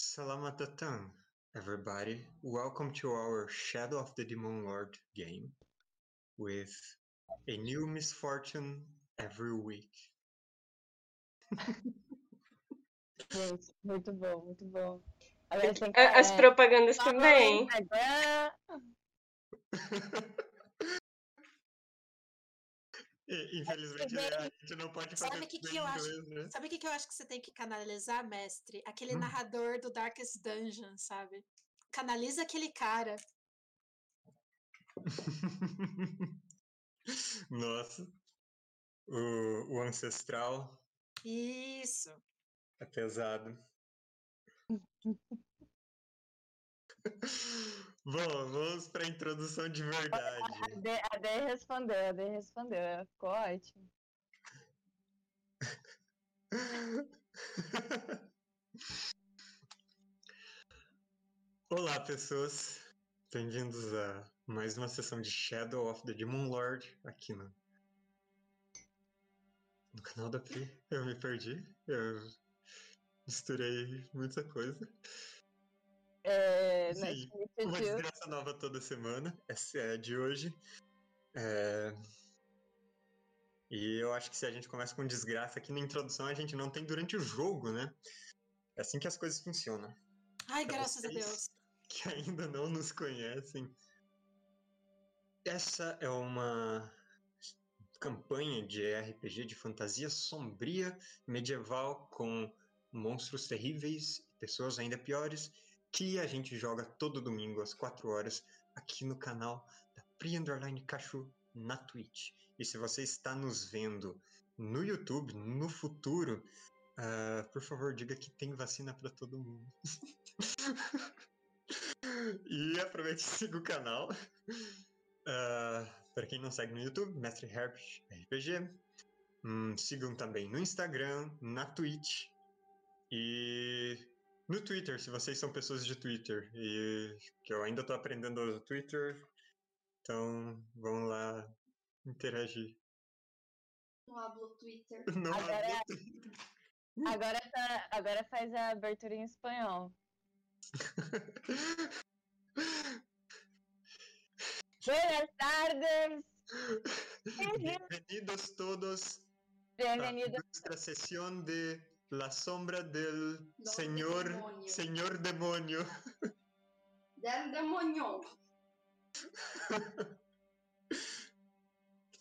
Salamatatam, everybody. Welcome to our Shadow of the Demon Lord game with a new misfortune every week. Gente, muito bom, muito bom. Agora tem que, As é, propagandas também. Instagram. E, Infelizmente, Bem, a gente não pode fazer sabe que que eu acho? né? Sabe o que, que eu acho que você tem que canalizar, mestre? Aquele Hum. narrador do Darkest Dungeon, sabe? Canaliza aquele cara. Nossa. O, o ancestral Isso. é pesado. Bom, vamos para a introdução de verdade. A Dê respondeu, a Dê respondeu. Ficou ótimo. Olá, pessoas. Bem-vindos a mais uma sessão de Shadow of the Demon Lord aqui no, no canal da Pri. Eu me perdi. Eu misturei muita coisa. É, Sim, to meet Uma desgraça nova toda semana. Essa é a de hoje. É, E eu acho que se a gente começa com desgraça aqui na introdução, a gente não tem durante o jogo, né? É assim que as coisas funcionam. Ai, Pra graças a Deus. que ainda não nos conhecem, essa é uma campanha de RPG de fantasia sombria, medieval, com monstros terríveis pessoas ainda piores, que a gente joga todo domingo às 4 horas aqui no canal da Pri Underline Cachu na Twitch. E se você está nos vendo no YouTube, no futuro, ah, por favor, diga que tem vacina para todo mundo. e aproveite e siga o canal. para quem não segue no YouTube, Mestre Herbert RPG. Hum, sigam também no Instagram, na Twitch e no Twitter, se vocês são pessoas de Twitter. E que eu ainda estou aprendendo o Twitter. Então vamos lá interagir. No hablo Twitter. Não Agora- hablo Twitter. Agora, tá, agora faz a abertura em espanhol. Buenas tardes. Bienvenidos todos a Bienvenido. nuestra sesión de La sombra del Don señor, demonio. señor demonio. Del demônio.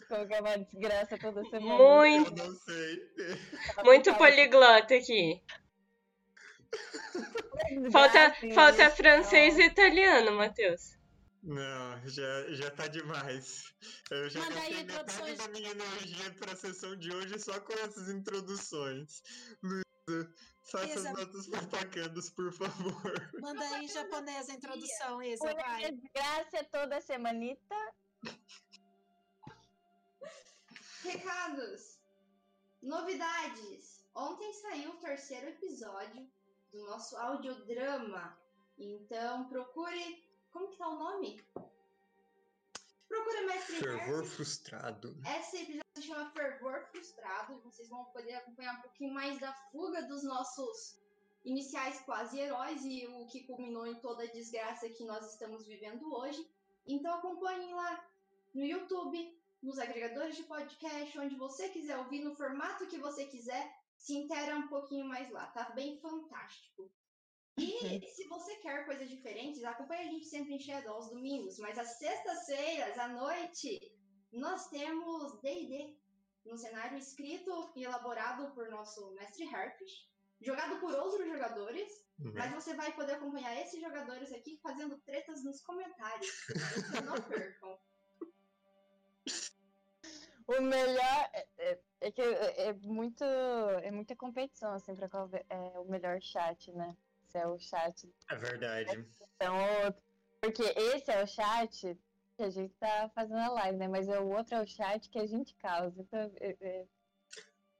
Como que é uma desgraça toda semana. Muito, Eu não sei. muito poliglota aqui. Falta, falta francês e italiano, Matheus. Não, já, já tá demais. Eu já Manda aí introduções. da minha energia pra sessão de hoje só com essas introduções. Luísa, faça as notas propagandas, por favor. Manda aí em japonês a introdução, Isa, Uma vai. desgraça toda semanita. Recados. Novidades. Ontem saiu o terceiro episódio do nosso audiodrama. Então procure. Como que tá o nome? Procure Mestre Fervor frustrado. Esse episódio se chama Fervor Frustrado e vocês vão poder acompanhar um pouquinho mais da fuga dos nossos iniciais quase heróis e o que culminou em toda a desgraça que nós estamos vivendo hoje. Então acompanhem lá no YouTube, nos agregadores de podcast, onde você quiser ouvir, no formato que você quiser, se intera um pouquinho mais lá. Tá bem fantástico. E se você quer coisas diferentes, acompanhe a gente sempre em Shadow aos domingos, mas às sextas-feiras, à noite, nós temos D&D, um cenário escrito e elaborado por nosso mestre Harpish, jogado por outros jogadores, né? mas você vai poder acompanhar esses jogadores aqui fazendo tretas nos comentários. Então não percam. O melhor é, é- é que é, é muito é muita competição assim para qual é o melhor chat, né? Se é o chat É verdade. então outro. Porque esse é o chat que a gente tá fazendo a live, né? Mas é o outro é o chat que a gente causa. Então, é- é-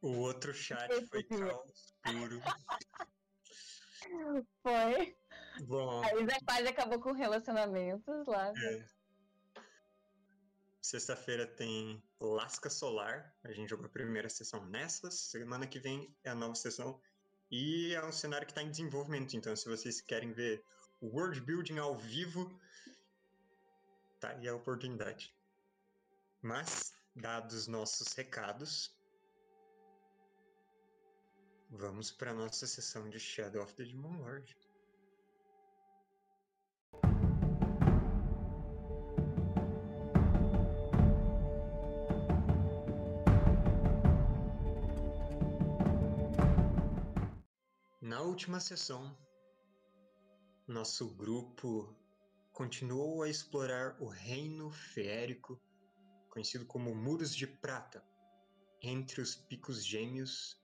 O outro chat foi caos puro. foi. Bom, A Isa quase acabou com relacionamentos lá. é. Sexta-feira tem Lasca Solar. A gente jogou a primeira sessão nessas. Semana que vem é a nova sessão E é um cenário que está em desenvolvimento, então se vocês querem ver o world building ao vivo, tá aí a oportunidade. Mas, dados nossos recados, vamos para nossa sessão de Shadow of the Demon Lord. Última sessão, nosso grupo continuou a explorar o reino feérico, conhecido como Muros de Prata, entre os Picos Gêmeos,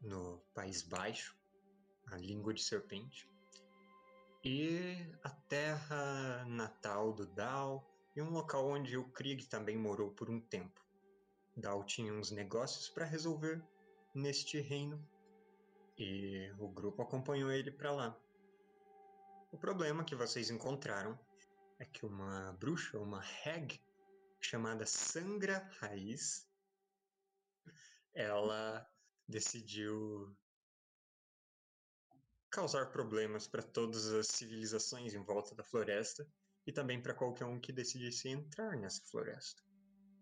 no País Baixo, a Língua de Serpente, e a terra natal do Dal, e um local onde o Krieg também morou por um tempo. Dal tinha uns negócios para resolver neste reino e o grupo acompanhou ele para lá. O problema que vocês encontraram é que uma bruxa, uma hag, chamada Sangra Raiz, ela decidiu causar problemas para todas as civilizações em volta da floresta e também para qualquer um que decidisse entrar nessa floresta.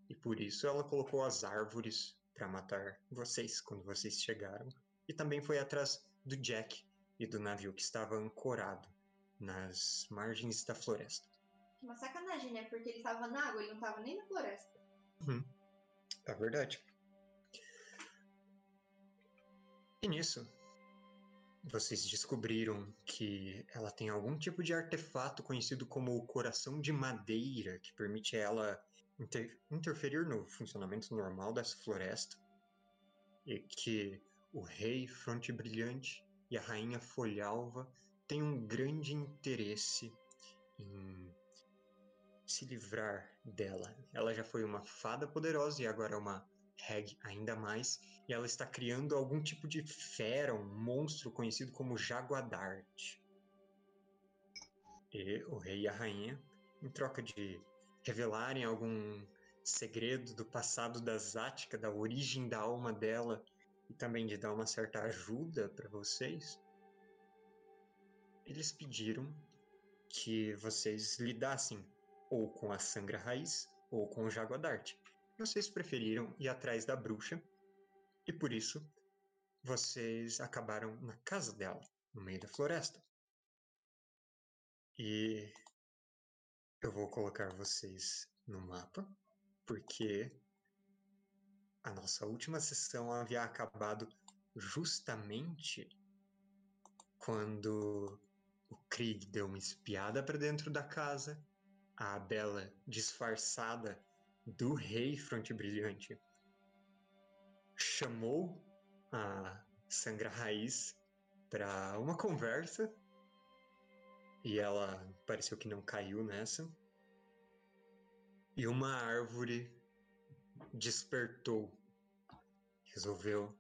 E por isso ela colocou as árvores para matar vocês quando vocês chegaram e também foi atrás do Jack e do navio que estava ancorado nas margens da floresta. Uma sacanagem, né? Porque ele tava na água, ele não tava nem na floresta. Uhum. É verdade. E nisso, vocês descobriram que ela tem algum tipo de artefato conhecido como o coração de madeira, que permite ela inter interferir no funcionamento normal dessa floresta. E que o rei Fronte Brilhante e a rainha Folhalva têm um grande interesse em se livrar dela. Ela já foi uma fada poderosa e agora é uma hag ainda mais, e ela está criando algum tipo de fera, um monstro conhecido como Jaguadarte. E o rei e a rainha, em troca de revelarem algum segredo do passado da Zática, da origem da alma dela, e também de dar uma certa ajuda para vocês, eles pediram que vocês lidassem ou com a Sangra Raiz ou com o Jaguadarte. Vocês preferiram ir atrás da bruxa e por isso vocês acabaram na casa dela, no meio da floresta. E eu vou colocar vocês no mapa, porque a nossa última sessão havia acabado justamente quando o Krieg deu uma espiada para dentro da casa, a Bela disfarçada do rei Fronte Brilhante chamou a Sangra Raiz para uma conversa e ela pareceu que não caiu nessa. E uma árvore despertou, resolveu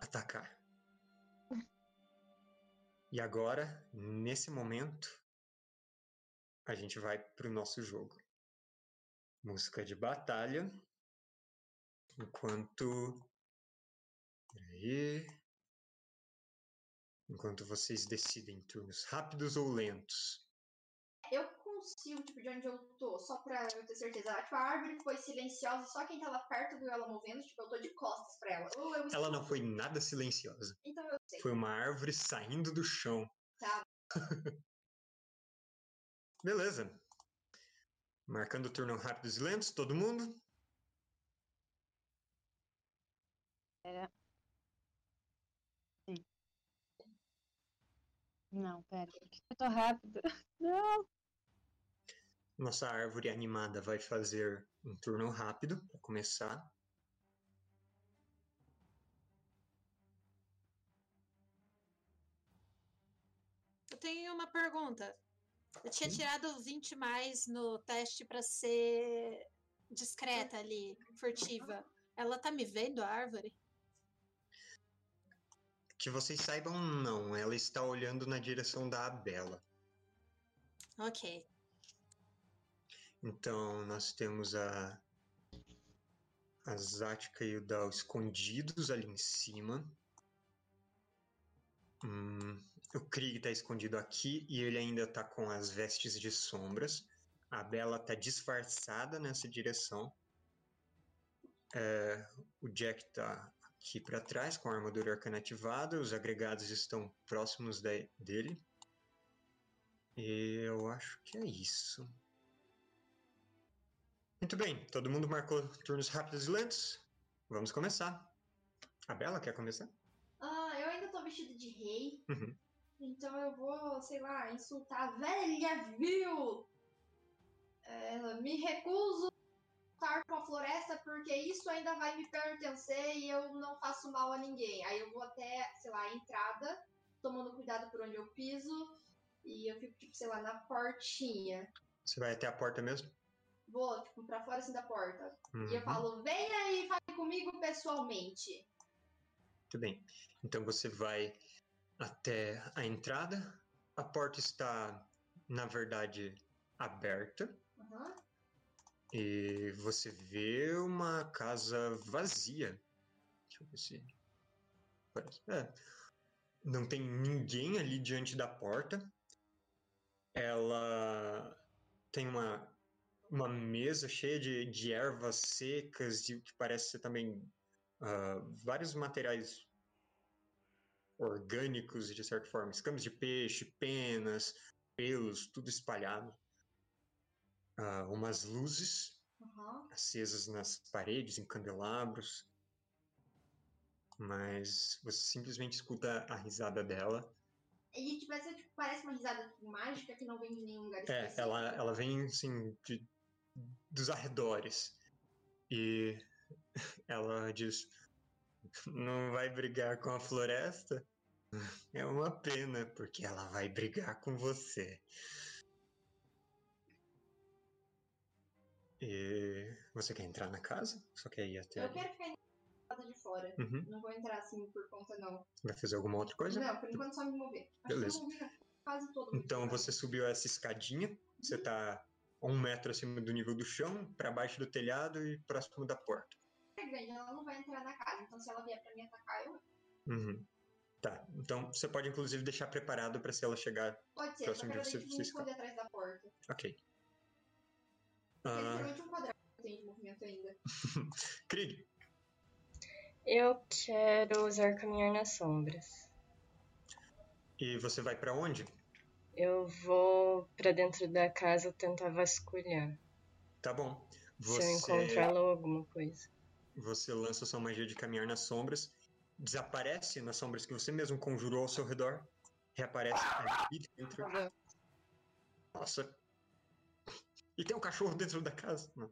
atacar. E agora, nesse momento, a gente vai para o nosso jogo. Música de batalha. Enquanto. Peraí. Enquanto vocês decidem turnos rápidos ou lentos. Eu consigo, tipo, de onde eu tô, só pra eu ter certeza. Tipo, a árvore foi silenciosa, só quem tava perto viu ela movendo, tipo, eu tô de costas pra ela. Ou eu Ela não foi nada silenciosa. Então eu sei. Foi uma árvore saindo do chão. Tá. Beleza. Marcando turno rápidos e lentos, todo mundo? Pera. Sim. Não, pera. Eu tô rápido. Não. Nossa árvore animada vai fazer um turno rápido para começar. Eu tenho uma pergunta. Eu tinha tirado 20 mais no teste pra ser discreta ali, furtiva. Ela tá me vendo, a árvore? Que vocês saibam, não. Ela está olhando na direção da Abela. Ok. Então, nós temos a, a Zática e o Dal escondidos ali em cima. Hum, o Krieg tá escondido aqui e ele ainda tá com as vestes de sombras. A Bela tá disfarçada nessa direção. É, o Jack tá aqui para trás com a armadura arcana ativada. Os agregados estão próximos da- dele. E eu acho que é isso. Muito bem, todo mundo marcou turnos rápidos e lentos? Vamos começar. A Bela quer começar? Ah, eu ainda tô vestido de rei. Uhum. Então eu vou, sei lá, insultar a velha vil. É, me recuso a lutar com a floresta porque isso ainda vai me pertencer e eu não faço mal a ninguém. Aí eu vou até, sei lá, a entrada, tomando cuidado por onde eu piso. E eu fico, tipo, sei lá, na portinha. Você vai até a porta mesmo? Vou, tipo, pra fora assim da porta. E eu Uhum. falo, venha e fale comigo pessoalmente. Muito bem. Então você vai até a entrada. A porta está, na verdade, aberta. Aham. E você vê uma casa vazia. Deixa eu ver se. Parece. É. Não tem ninguém ali diante da porta. Ela tem uma, uma mesa cheia de, de ervas secas e o que parece ser também ah, vários materiais orgânicos, de certa forma. Escamas de peixe, penas, pelos, tudo espalhado. Ah, umas luzes Aham. acesas nas paredes, em candelabros. Mas você simplesmente escuta a risada dela. E tipo, essa, tipo, parece uma risada mágica que não vem de nenhum lugar É, ela, ela vem assim de- dos arredores. E ela diz: Não vai brigar com a floresta? É uma pena, porque ela vai brigar com você. E você quer entrar na casa? Só quer ir até Eu quero ficar lado de fora. Uhum. Não vou entrar assim por conta, não. Vai fazer alguma outra coisa? Não, por enquanto só me mover. Beleza. quase todo. Então você subiu essa escadinha, você tá um metro acima do nível do chão, para baixo do telhado e próximo da porta. É grande, ela não vai entrar na casa. Então se ela vier pra me atacar, eu. Uhum. Tá, então você pode inclusive deixar preparado para se ela chegar. Pode ser, Próximo ver você- você me esconder atrás da porta. Ok. Ah, literalmente um quadrado que tem de movimento ainda. Krieg, Eu quero usar caminhar nas sombras. e você vai para onde? Eu vou pra dentro da casa tentar vasculhar. Tá bom. Se eu Você, encontrar lá alguma coisa. você lança sua magia de caminhar nas sombras, desaparece nas sombras que você mesmo conjurou ao seu redor, reaparece ali dentro. Nossa. E tem um cachorro dentro da casa? Não.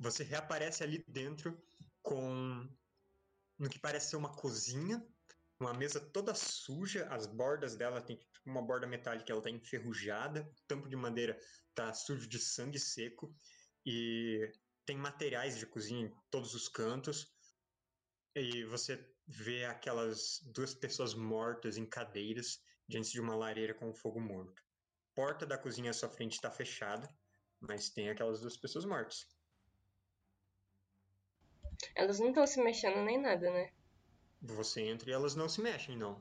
Você reaparece ali dentro com no que parece ser uma cozinha, uma mesa toda suja, as bordas dela tem tipo, uma borda metálica, ela tá enferrujada, o tampo de madeira tá sujo de sangue seco e tem materiais de cozinha em todos os cantos. E você vê aquelas duas pessoas mortas em cadeiras diante de uma lareira com fogo morto. Porta da cozinha à sua frente está fechada, mas tem aquelas duas pessoas mortas. Elas não estão se mexendo nem nada, né? Você entra e elas não se mexem, não.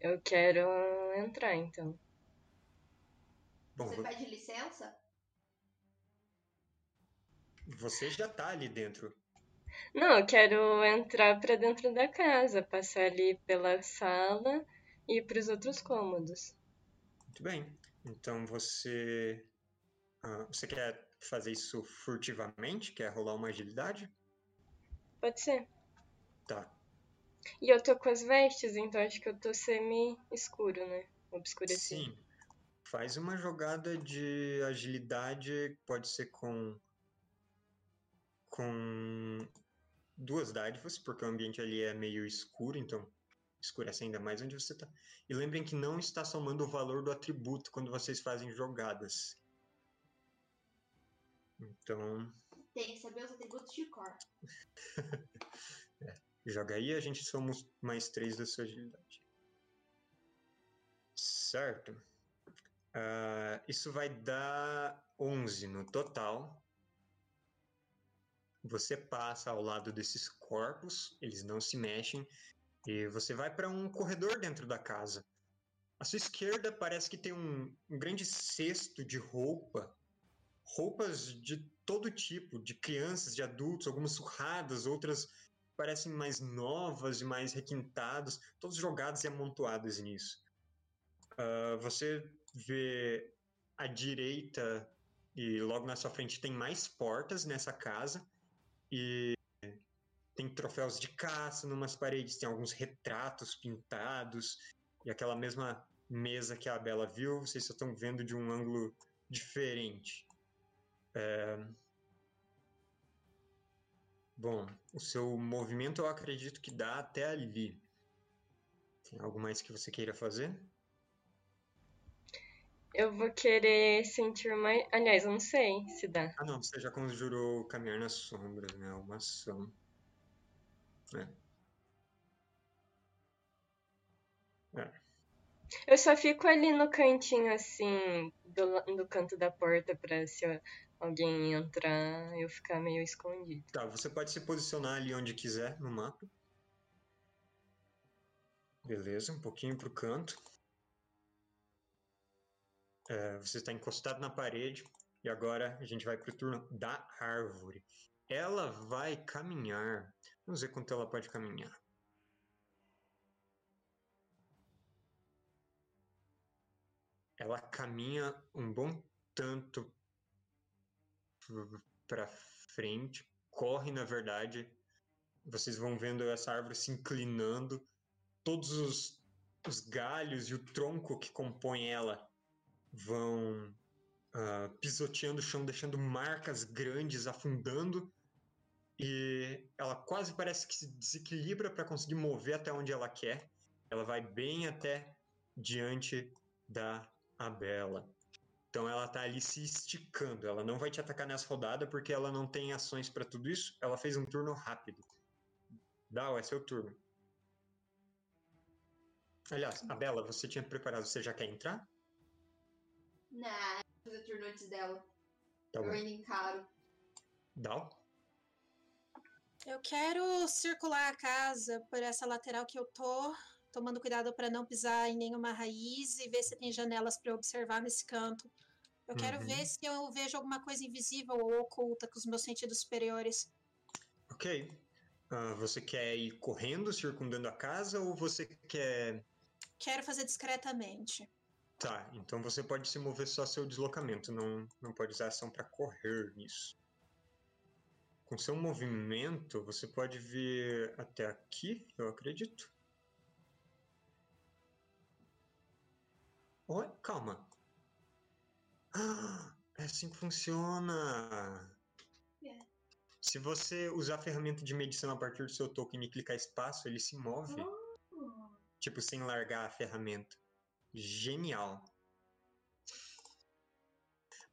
Eu quero entrar então. Bom, Você vo- pede licença? você já tá ali dentro. Não, eu quero entrar pra dentro da casa, passar ali pela sala e ir pros outros cômodos. Muito bem. Então você. ah, você quer fazer isso furtivamente? Quer rolar uma agilidade? Pode ser. Tá. E eu tô com as vestes, então acho que eu tô semi-escuro, né? Obscurecido. Sim. Faz uma jogada de agilidade, pode ser com com duas dádivas, porque o ambiente ali é meio escuro, então escurece ainda mais onde você tá. E lembrem que não está somando o valor do atributo quando vocês fazem jogadas. Então, Tem que saber os atributos de cor. joga aí, a gente soma os mais três da sua agilidade. Certo. Ah, isso vai dar 11 no total. Você passa ao lado desses corpos, eles não se mexem, E você vai para um corredor dentro da casa. À sua esquerda parece que tem um, um grande cesto de roupa. Roupas de todo tipo, de crianças, de adultos, algumas surradas, outras parecem mais novas e mais requintadas, todas jogadas e amontoadas nisso. Uh, você vê à direita e logo na sua frente tem mais portas nessa casa e tem troféus de caça numas paredes, tem alguns retratos pintados e aquela mesma mesa que a Bela viu, vocês só estão vendo de um ângulo diferente. É... Bom, o seu movimento eu acredito que dá até ali. Tem algo mais que você queira fazer? Eu vou querer sentir mais. Aliás, eu não sei se dá. Ah, não, você já conjurou caminhar nas sombras, né? Uma ação. É. Eu só fico ali no cantinho, assim, do, do canto da porta pra se alguém entrar eu ficar meio escondido. Tá, você pode se posicionar ali onde quiser no mapa. Beleza, um pouquinho pro canto. É, você está encostado na parede e agora a gente vai pro turno da árvore. Ela vai caminhar. Vamos ver quanto ela pode caminhar. Ela caminha um bom tanto para frente, corre na verdade. Vocês vão vendo essa árvore se inclinando, todos os, os galhos e o tronco que compõem ela vão uh, pisoteando o chão, deixando marcas grandes, afundando. E ela quase parece que se desequilibra para conseguir mover até onde ela quer. Ela vai bem até diante da a Bela. Então ela tá ali se esticando. Ela não vai te atacar nessa rodada porque ela não tem ações para tudo isso. Ela fez um turno rápido. Dal, é seu turno. Aliás, a Bela, você tinha preparado, você já quer entrar? Não, fazer turno antes dela. Tá Eu ainda encaro. Dal? Eu quero circular a casa por essa lateral que eu tô, tomando cuidado para não pisar em nenhuma raiz e ver se tem janelas para observar nesse canto. Eu quero Uhum. ver se eu vejo alguma coisa invisível ou oculta com os meus sentidos superiores. Ok. Ah, você quer ir correndo, circundando a casa, ou você quer. Quero fazer discretamente. Tá, então você pode se mover só seu deslocamento, não, não pode usar ação para correr nisso. Com seu movimento, você pode vir até aqui, eu acredito. Oi, calma. Ah, é assim que funciona. É. Se você usar a ferramenta de medição a partir do seu token e clicar espaço, ele se move. Oh. Tipo, sem largar a ferramenta. Genial.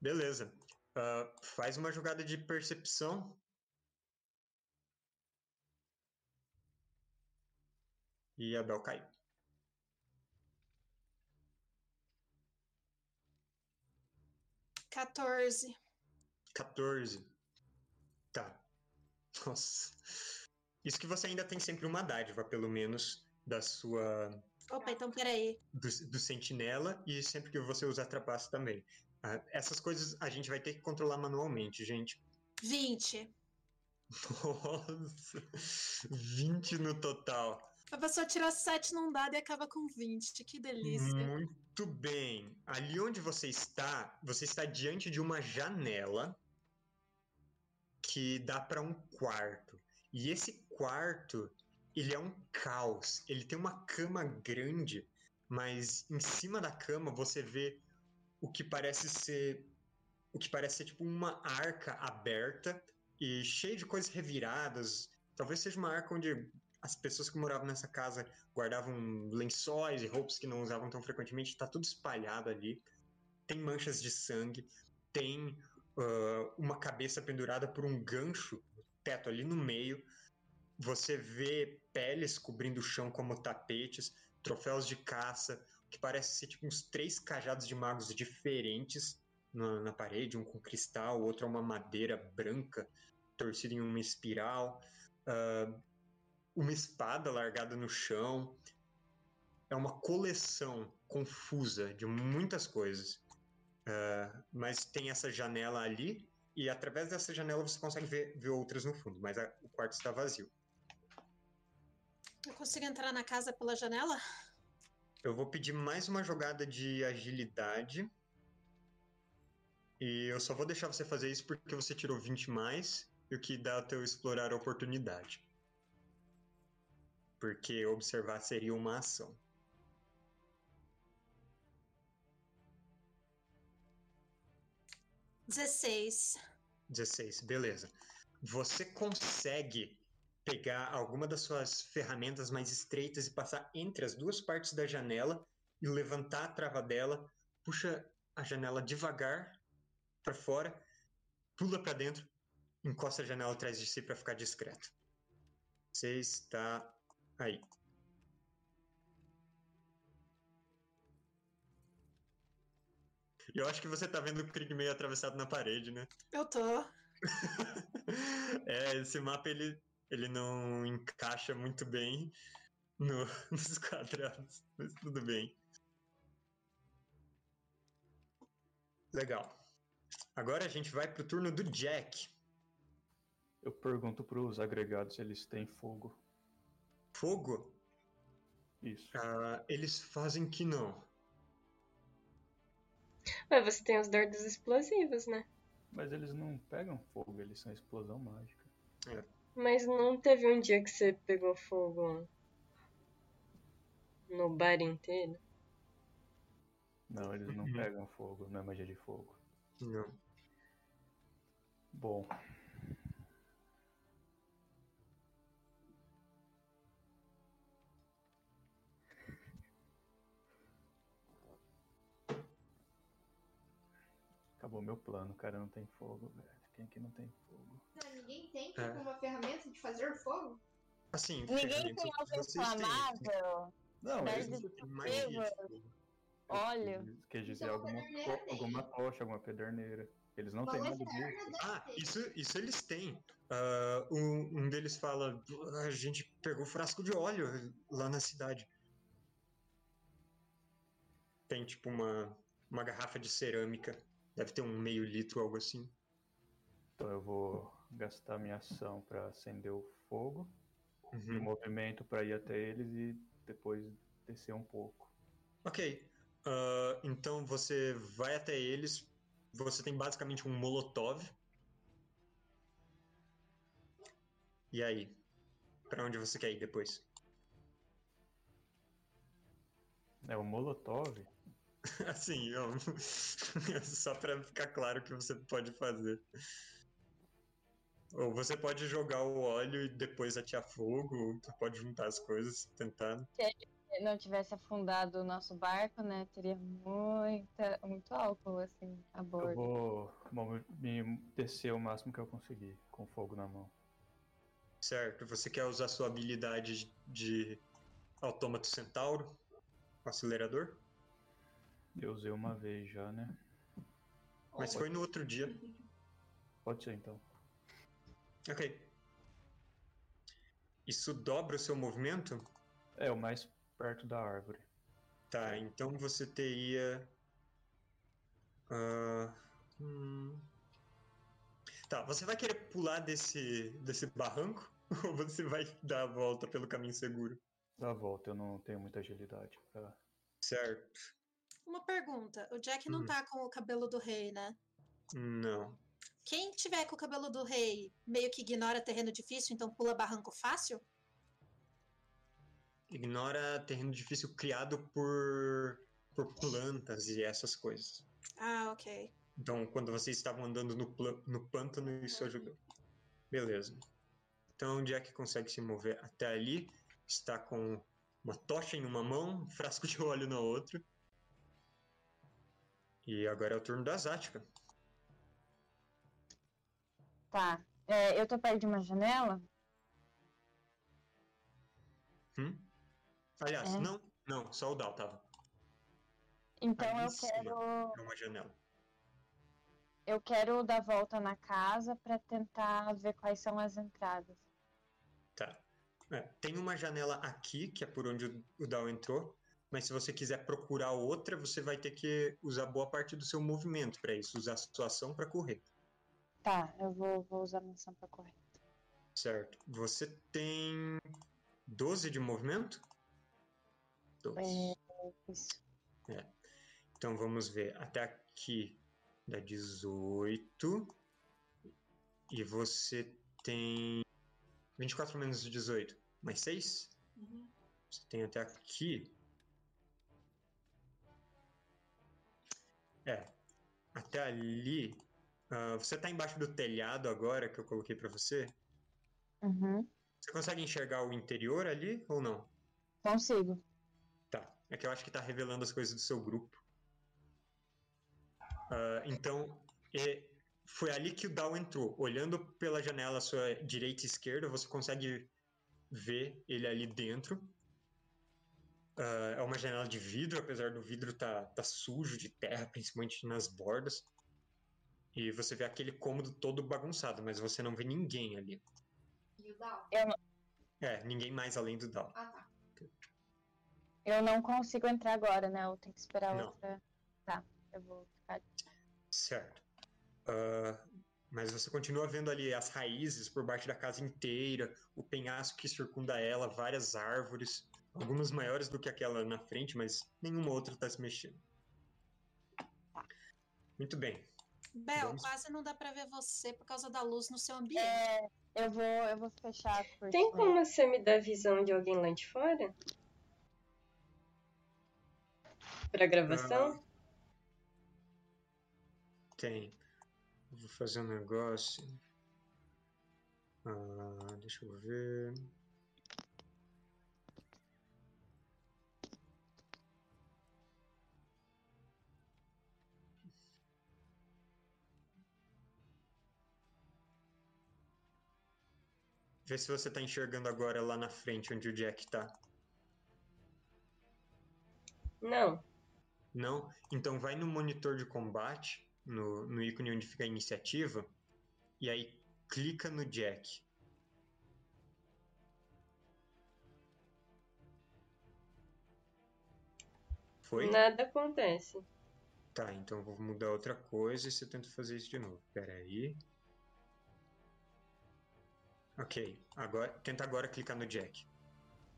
Beleza. Ah, faz uma jogada de percepção. E a Bel caiu. Quatorze. 14. Tá. Nossa. Isso que você ainda tem sempre uma dádiva, pelo menos, da sua. Opa, então peraí. do, do sentinela e sempre que você usar trapaça também. Ah, essas coisas a gente vai ter que controlar manualmente, gente. Vinte. Nossa! 20 no total. A pessoa tira sete num dado e acaba com 20. Que delícia. Muito bem. Ali onde você está, você está diante de uma janela que dá para um quarto. E esse quarto, ele é um caos. Ele tem uma cama grande, mas em cima da cama você vê o que parece ser o que parece ser tipo uma arca aberta e cheia de coisas reviradas. Talvez seja uma arca onde as pessoas que moravam nessa casa guardavam lençóis e roupas que não usavam tão frequentemente. Tá tudo espalhado ali. Tem manchas de sangue. Tem ah, uma cabeça pendurada por um gancho no teto ali no meio. Você vê peles cobrindo o chão como tapetes, troféus de caça, que parece ser tipo uns três cajados de magos diferentes na, na parede, um com cristal, outro é uma madeira branca torcida em uma espiral. Ah, uma espada largada no chão. É uma coleção confusa de muitas coisas. Uh, mas tem essa janela ali, e através dessa janela você consegue ver, ver outras no fundo, mas a, o quarto está vazio. Eu consigo entrar na casa pela janela? Eu vou pedir mais uma jogada de agilidade. E eu só vou deixar você fazer isso porque você tirou 20 mais, e o que dá teu explorar a oportunidade. Porque observar seria uma ação. Dezesseis. 16, beleza. Você consegue pegar alguma das suas ferramentas mais estreitas e passar entre as duas partes da janela e levantar a trava dela, puxa a janela devagar para fora, pula para dentro, encosta a janela atrás de si para ficar discreto. Você está aí. Eu acho que você tá vendo o Krieg meio atravessado na parede, né? Eu tô. é, esse mapa ele ele não encaixa muito bem no, nos quadrados, mas tudo bem. Legal. Agora a gente vai pro turno do Jack. Eu pergunto pros agregados se eles têm fogo. Fogo? Isso. Uh, eles fazem que não. Mas você tem os dardos explosivos, né? Mas eles não pegam fogo, eles são explosão mágica. É. Mas não teve um dia que você pegou fogo no bar inteiro? Não, eles não pegam fogo, não é magia de fogo. Não. Bom. Acabou meu plano, cara, não tem fogo, velho. Quem que não tem fogo? Não, ninguém tem tipo, é. uma ferramenta de fazer fogo? Assim, ninguém tem algo inflamável. Não, mas Óleo. Quer dizer, então, alguma, alguma tocha, alguma pederneira. Eles não têm nada disso. Ah, isso, isso eles têm. Uh, um, um deles fala: a gente pegou frasco de óleo lá na cidade. Tem tipo uma, uma garrafa de cerâmica. Deve ter um meio litro, algo assim. Então eu vou gastar minha ação para acender o fogo, uhum. o movimento para ir até eles e depois descer um pouco. Ok. Uh, então você vai até eles. Você tem basicamente um molotov. E aí? Para onde você quer ir depois? É o molotov? assim, eu... só para ficar claro o que você pode fazer. Ou você pode jogar o óleo e depois atear fogo, você pode juntar as coisas, tentar. Se não tivesse afundado o nosso barco, né, teria muita, muito álcool, assim, a bordo. Eu vou bom, me descer o máximo que eu conseguir, com fogo na mão. Certo, você quer usar sua habilidade de autômato centauro? Acelerador? Eu usei uma vez já, né? Mas foi no outro dia. Pode ser então. Ok. Isso dobra o seu movimento? É, o mais perto da árvore. Tá, então você teria. Uh, hum... Tá, você vai querer pular desse, desse barranco? Ou você vai dar a volta pelo caminho seguro? Dar a volta, eu não tenho muita agilidade pra. Certo. Uma pergunta: o Jack não hum. tá com o cabelo do rei, né? Não. Quem tiver com o cabelo do rei meio que ignora terreno difícil, então pula barranco fácil? Ignora terreno difícil criado por, por plantas e essas coisas. Ah, ok. Então, quando vocês estavam andando no, no pântano, isso ajudou. Beleza. Então, o Jack consegue se mover até ali. Está com uma tocha em uma mão, um frasco de óleo na outra. E agora é o turno da Zática. Tá. É, eu tô perto de uma janela? Hum? Aliás, é. não, não, só o Dal tava. Então Aí eu quero. É uma janela. Eu quero dar volta na casa para tentar ver quais são as entradas. Tá. É, tem uma janela aqui, que é por onde o, Dal entrou, mas se você quiser procurar outra, você vai ter que usar boa parte do seu movimento para isso, usar a sua ação para correr. Tá, eu vou, vou usar a minha ação pra correr. Certo. Você tem 12 de movimento? 12. É, isso. Então vamos ver. Até aqui dá 18. E você tem 24 menos 18. Mais 6? Uhum. Você tem até aqui. É. Até ali. ah, você tá embaixo do telhado agora que eu coloquei pra você? Uhum. Você consegue enxergar o interior ali ou não? Consigo. Tá. É que eu acho que tá revelando as coisas do seu grupo. Ah, então, é, foi ali que o Dal entrou. Olhando pela janela à sua direita e esquerda, você consegue ver ele ali dentro. Ah, é uma janela de vidro, apesar do vidro tá, tá sujo de terra, principalmente nas bordas. E você vê aquele cômodo todo bagunçado, mas você não vê ninguém ali. E o Dal? É, ninguém mais além do Dal. Ah, tá. Eu não consigo entrar agora, né? Eu tenho que esperar Não. outra. Tá, eu vou ficar. Certo. Ah, mas você continua vendo ali as raízes por baixo da casa inteira, o penhasco que circunda ela, várias árvores, algumas maiores do que aquela na frente, mas nenhuma outra está se mexendo. Muito bem. Bel, Vamos- quase não dá pra ver você por causa da luz no seu ambiente. É, eu vou, eu vou fechar porque. Tem como você me dar visão de alguém lá de fora? Pra gravação? Tem. Eu Vou fazer um negócio. Ah, deixa eu ver. Vê se você tá enxergando agora lá na frente onde o Jack tá. Não. Não? Então vai no monitor de combate, no, no ícone onde fica a iniciativa, e aí clica no Jack. Foi? Nada acontece. Tá, então vou mudar outra coisa e você tenta fazer isso de novo. Pera aí. Ok, agora, tenta agora clicar no Jack.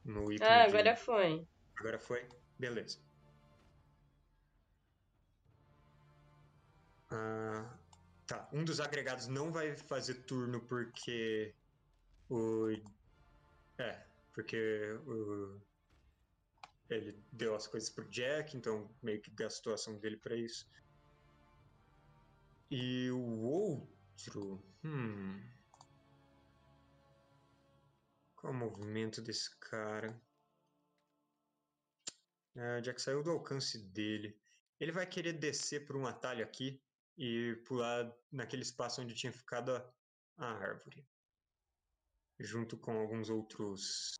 No ícone Ah, de- agora foi. Agora foi? Beleza. Ah, tá. Um dos agregados não vai fazer turno porque o. É, porque o. Ele deu as coisas pro Jack, então meio que gastou a ação dele pra isso. E o outro. Hum. Qual o movimento desse cara? É, Jack saiu do alcance dele. Ele vai querer descer por um atalho aqui e pular naquele espaço onde tinha ficado a, a árvore. Junto com alguns outros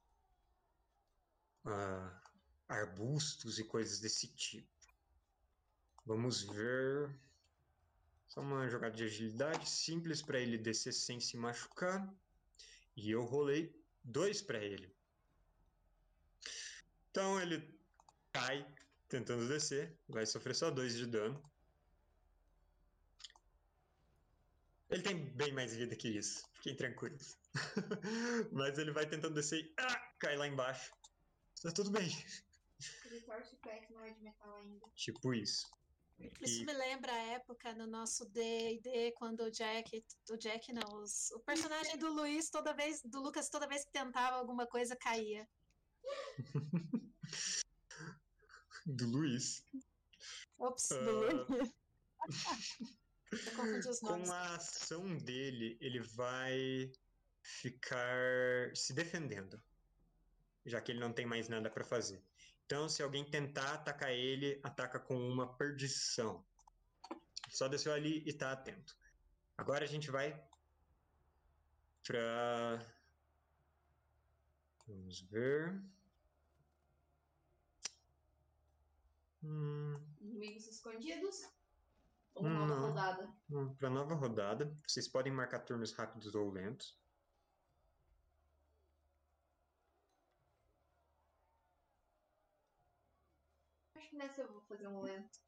ah, arbustos e coisas desse tipo. Vamos ver. Só uma jogada de agilidade simples para ele descer sem se machucar. E eu rolei dois para ele. Então ele cai tentando descer, vai sofrer só dois de dano. Ele tem bem mais vida que isso, fiquem tranquilos. Mas ele vai tentando descer e ah, cai lá embaixo. Tá tudo bem. Ele o não é de metal ainda. Tipo isso. Isso E- me lembra a época no nosso D&D, quando o Jack, o Jack não, os- o personagem do Luiz toda vez, do Lucas toda vez que tentava alguma coisa caía. Do Luiz. Ops, Ah, eu confundi os nomes. Com a ação dele, ele vai ficar se defendendo, já que ele não tem mais nada para fazer. Então, se alguém tentar atacar ele, ataca com uma perdição. Só desceu ali e tá atento. Agora a gente vai pra. Vamos ver. Hum, Inimigos escondidos. Ou nova Não. rodada. para nova rodada, vocês podem marcar turnos rápidos ou lentos. Nessa eu vou fazer um lento.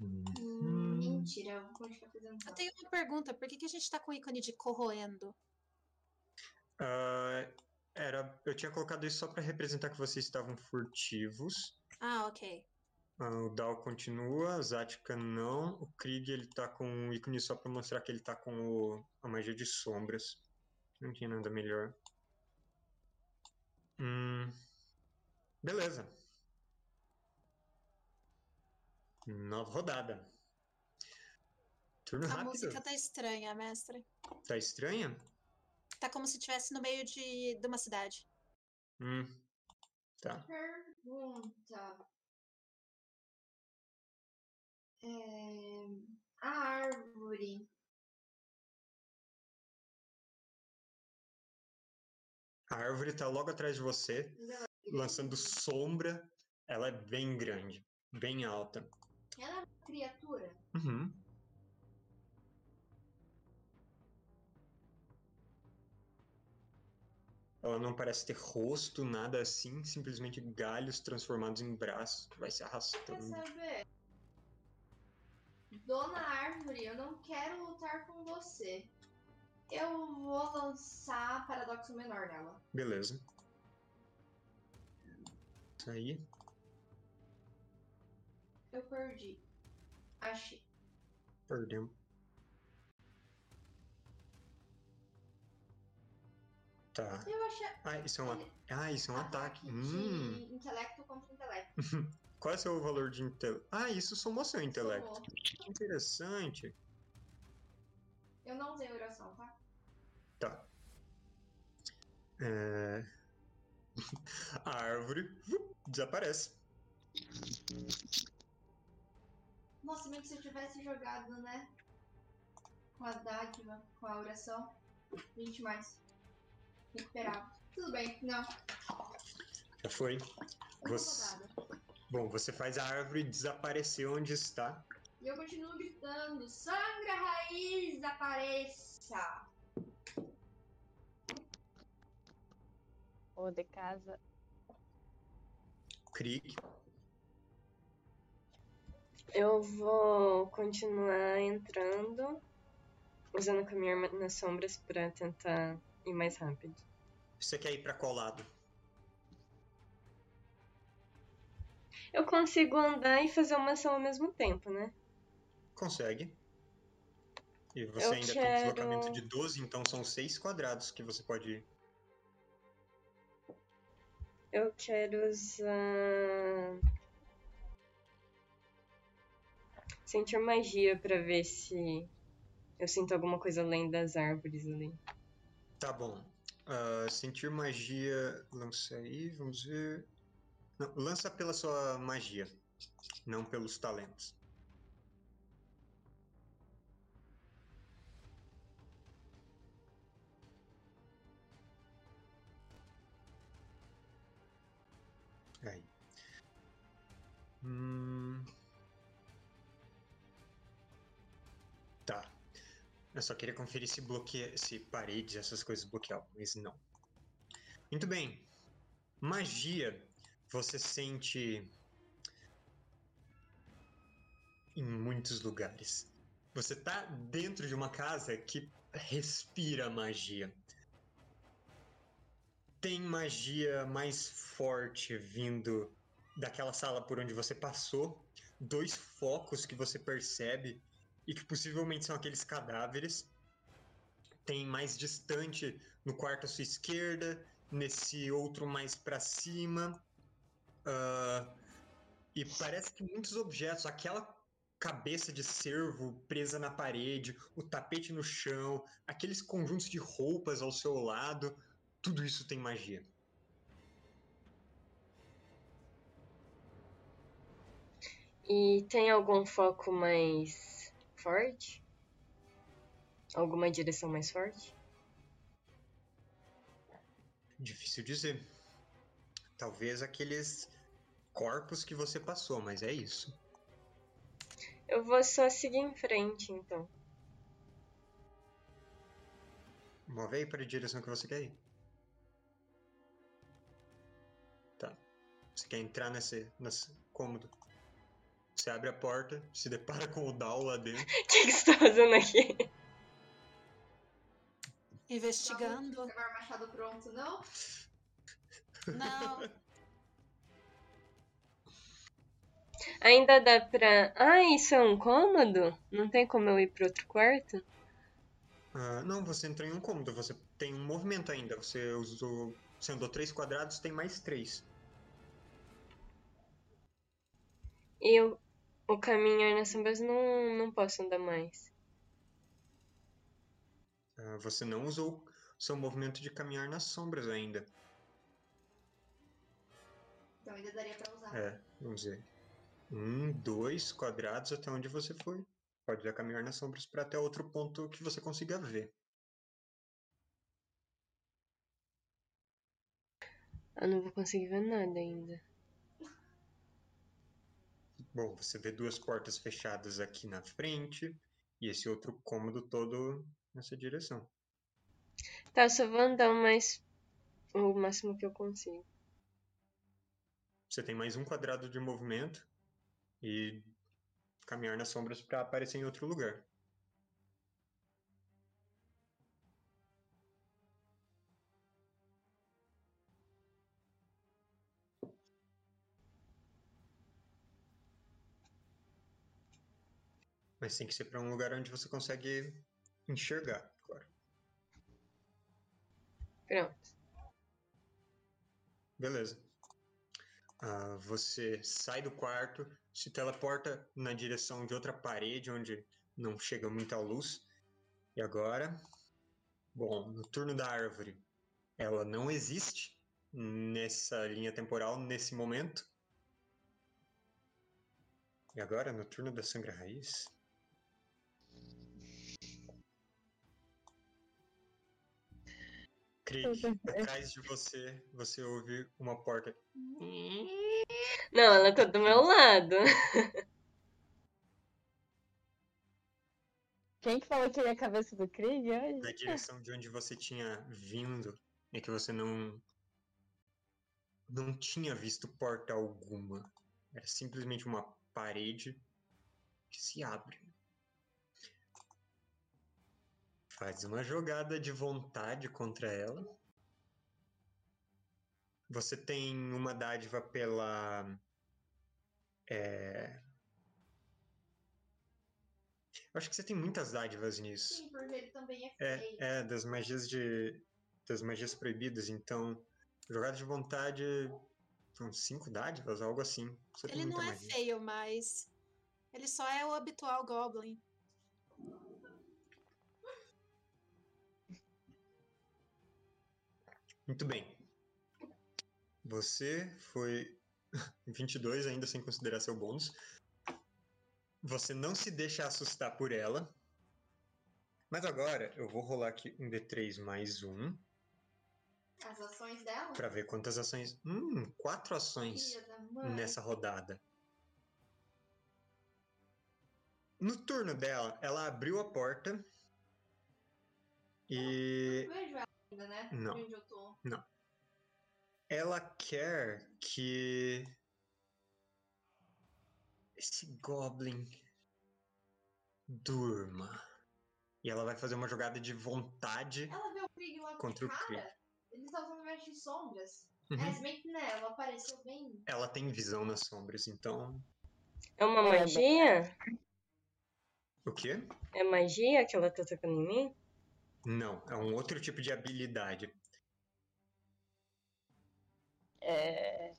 Hum, mentira, eu vou continuar fazendo. Eu tenho uma pergunta: por que, que a gente tá com o ícone de corroendo? Ah, era, eu tinha colocado isso só para representar que vocês estavam furtivos. Ah, ok. Ah, o Dal continua, a Zatka não. O Krieg ele tá com o ícone só para mostrar que ele tá com o- a magia de sombras. Não tinha nada melhor. Hum, beleza. Nova rodada. Turno A rápido. música tá estranha, mestre. Tá estranha? Tá como se estivesse no meio de, de uma cidade. Hum, tá. Pergunta. É, A árvore. A árvore tá logo atrás de você, lançando sombra. Ela é bem grande, bem alta. ela é uma criatura? Uhum. Ela não parece ter rosto, nada assim, simplesmente galhos transformados em braços que vai se Quer arrastando. saber? Dona Árvore, eu não quero lutar com você. Eu vou lançar Paradoxo Menor nela. Beleza. Isso aí. Eu perdi. Achei. Perdemos. Tá. Eu achei. Ah, isso é um, ah, isso é um ataque. Hum. de intelecto contra intelecto. Qual é o seu valor de intelecto? Ah, isso somou seu intelecto. Somou. Interessante. Eu não usei oração, tá? Tá. É... A árvore desaparece. Nossa, meio que se eu tivesse jogado, né? Com a dádiva, com a oração. 20 mais. Recuperava. Tudo bem, não. Já foi. Você-. Bom, você faz a árvore desaparecer onde está. E eu continuo gritando: Sangra, raiz, apareça! Ou de casa. Krieg. Eu vou continuar entrando, usando com a minha arma nas sombras pra tentar ir mais rápido. Você quer ir pra qual lado? Eu consigo andar e fazer uma ação ao mesmo tempo, né? Consegue. E você Eu ainda tem quero- deslocamento de 12, então são 6 quadrados que você pode ir. Eu quero usar. Sentir magia pra ver se eu sinto alguma coisa além das árvores ali. Tá bom. Ah, sentir magia. Lança aí, vamos ver. Não, lança pela sua magia, não pelos talentos. Aí. Hum... Tá. Eu só queria conferir se bloqueia, se paredes, essas coisas bloqueavam, mas não. Muito bem. Magia, você sente em muitos lugares. Você tá dentro de uma casa que respira magia. Tem magia mais forte vindo daquela sala por onde você passou. Dois focos que você percebe e que possivelmente são aqueles cadáveres. Tem mais distante no quarto à sua esquerda, nesse outro mais para cima. Ah, e parece que muitos objetos, aquela cabeça de cervo presa na parede, o tapete no chão, aqueles conjuntos de roupas ao seu lado, tudo isso tem magia. E tem algum foco mais forte? Alguma direção mais forte? Difícil dizer. Talvez aqueles corpos que você passou, mas é isso. Eu vou só seguir em frente, então. Move aí para a direção que você quer ir. Tá. Você quer entrar nesse, nesse cômodo. Você abre a porta, se depara com o Dal lá dentro. O que, que você tá fazendo aqui? Investigando. Não vai o machado pronto, não? Não, Ainda dá pra. Ah, isso é um cômodo? Não tem como eu ir pro outro quarto? Ah, não, você entrou em um cômodo, você tem um movimento ainda. Você usou. Você andou três quadrados, tem mais três. E eu, o caminhar nas sombras não, não posso andar mais. Ah, você não usou seu movimento de caminhar nas sombras ainda. Então ainda daria pra usar. É, vamos ver. Um, dois quadrados até onde você foi. Pode já caminhar nas sombras para até outro ponto que você consiga ver. Eu não vou conseguir ver nada ainda. Bom, você vê duas portas fechadas aqui na frente e esse outro cômodo todo nessa direção. Tá, eu só vou andar mais. O máximo que eu consigo. Você tem mais um quadrado de movimento e caminhar nas sombras para aparecer em outro lugar. Mas tem que ser para um lugar onde você consegue enxergar, claro. Pronto. Beleza. Ah, você sai do quarto, se teleporta na direção de outra parede onde não chega muita luz. E agora, bom, no turno da árvore, ela não existe nessa linha temporal nesse momento. E agora, no turno da sangra raiz, Krieg, atrás de você, você ouve uma porta Não, ela tá do meu lado. Quem que falou que ele é a cabeça do Krieg hoje? na direção de onde você tinha vindo é que você não não tinha visto porta alguma. Era simplesmente uma parede que se abre. Faz uma jogada de vontade contra ela. Você tem uma dádiva pela. É... Eu acho que você tem muitas dádivas nisso. Sim, porque ele também é É, feio. é, das magias de. das magias proibidas, então. Jogada de vontade. São cinco dádivas, algo assim. Você ele não é magia. feio, mas. Ele só é o habitual Goblin. Muito bem. Você foi 22, ainda sem considerar seu bônus. Você não se deixa assustar por ela. Mas agora eu vou rolar aqui um D3 mais um As ações dela? para ver quantas ações. Hum, quatro ações nessa rodada. No turno dela, ela abriu a porta e ainda, né? Não. De onde eu tô. ela quer que esse Goblin durma. E ela vai fazer uma jogada de vontade. Ela vê o Krieg lá Contra o cara. Krieg. Ele tá usando veste de sombras. Uhum. É, se bem que né, ela apareceu bem. Ela tem visão nas sombras, então. É uma magia? O quê? É magia que ela tá tocando em mim? Não, é um outro tipo de habilidade. É,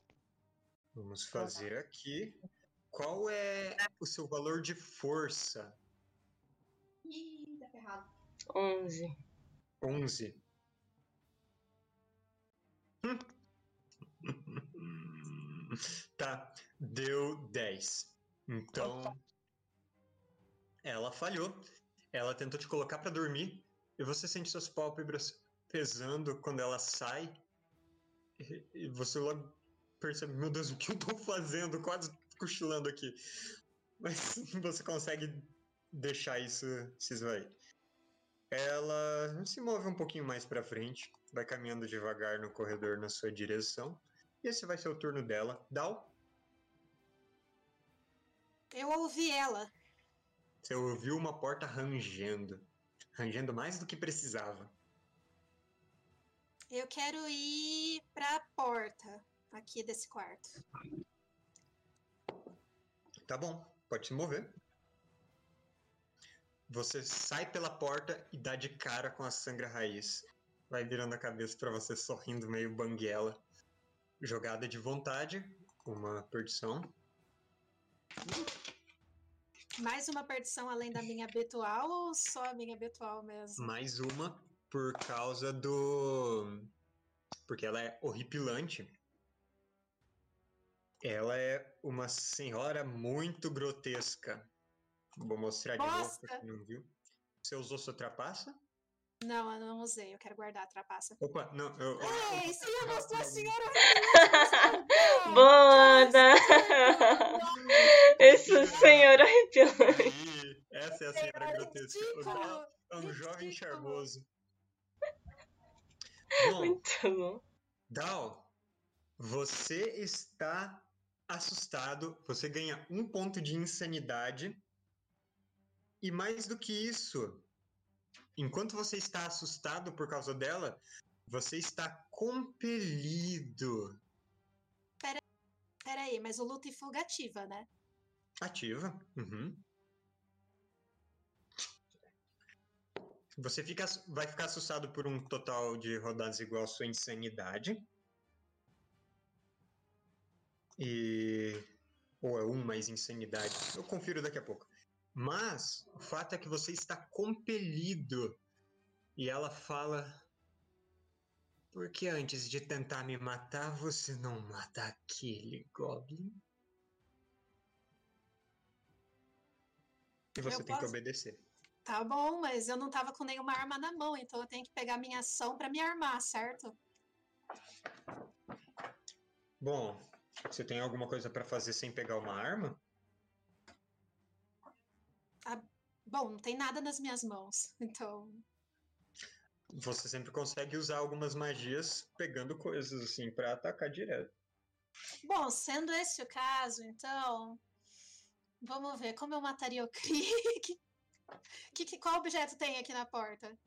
Vamos fazer aqui. Qual é o seu valor de força? Ih, tá ferrado. 11. 11. Hum. tá, deu 10. Então, ela falhou. Ela tentou te colocar pra dormir e você sente suas pálpebras pesando quando ela sai. E, e você logo percebe, meu Deus, o que eu tô fazendo? Quase cochilando aqui. Mas você consegue deixar isso se esvair. ela se move um pouquinho mais pra frente, vai caminhando devagar no corredor na sua direção. E esse vai ser o turno dela. Dal, Eu ouvi ela. você ouviu uma porta rangendo. Rangendo mais do que precisava. Eu quero ir pra porta aqui desse quarto. Tá bom, pode se mover. Você sai pela porta e dá de cara com a sangra raiz. Vai virando a cabeça pra você sorrindo meio banguela. Jogada de vontade, uma perdição. Mais uma perdição além da minha habitual ou só a minha habitual mesmo? Mais uma por causa do. Porque ela é horripilante. Ela é uma senhora muito grotesca. Vou mostrar de novo Bosta! pra quem não viu. Você usou sua trapaça? Não, eu não usei. Eu quero guardar a trapaça. Opa, não, eu. Ei, se eu sou a senhora Boda! Esse senhor arrepiante. Essa é a senhora grotesca. É um jovem charmoso. Bom, Muito bom. Dal, você está assustado. Você ganha um ponto de insanidade. E mais do que isso, enquanto você está assustado por causa dela, você está compelido. Peraí, mas o luta e fuga ativa, né? Ativa. Uhum. Você fica, vai ficar assustado por um total de rodadas igual à sua insanidade. E. Ou é um mais insanidade. Eu confiro daqui a pouco. Mas o fato é que você está compelido. E ela fala. Por que antes de tentar me matar, você não mata aquele Goblin? E você Eu tem que posso- obedecer. Tá bom, mas eu não tava com nenhuma arma na mão, então eu tenho que pegar minha ação pra me armar, certo? Bom, você tem alguma coisa pra fazer sem pegar uma arma? Bom, não tem nada nas minhas mãos, então. Você sempre consegue usar algumas magias pegando coisas assim pra atacar direto. Bom, sendo esse o caso, então. Vamos ver como eu mataria o Krieg. Que, que, qual objeto tem aqui na porta?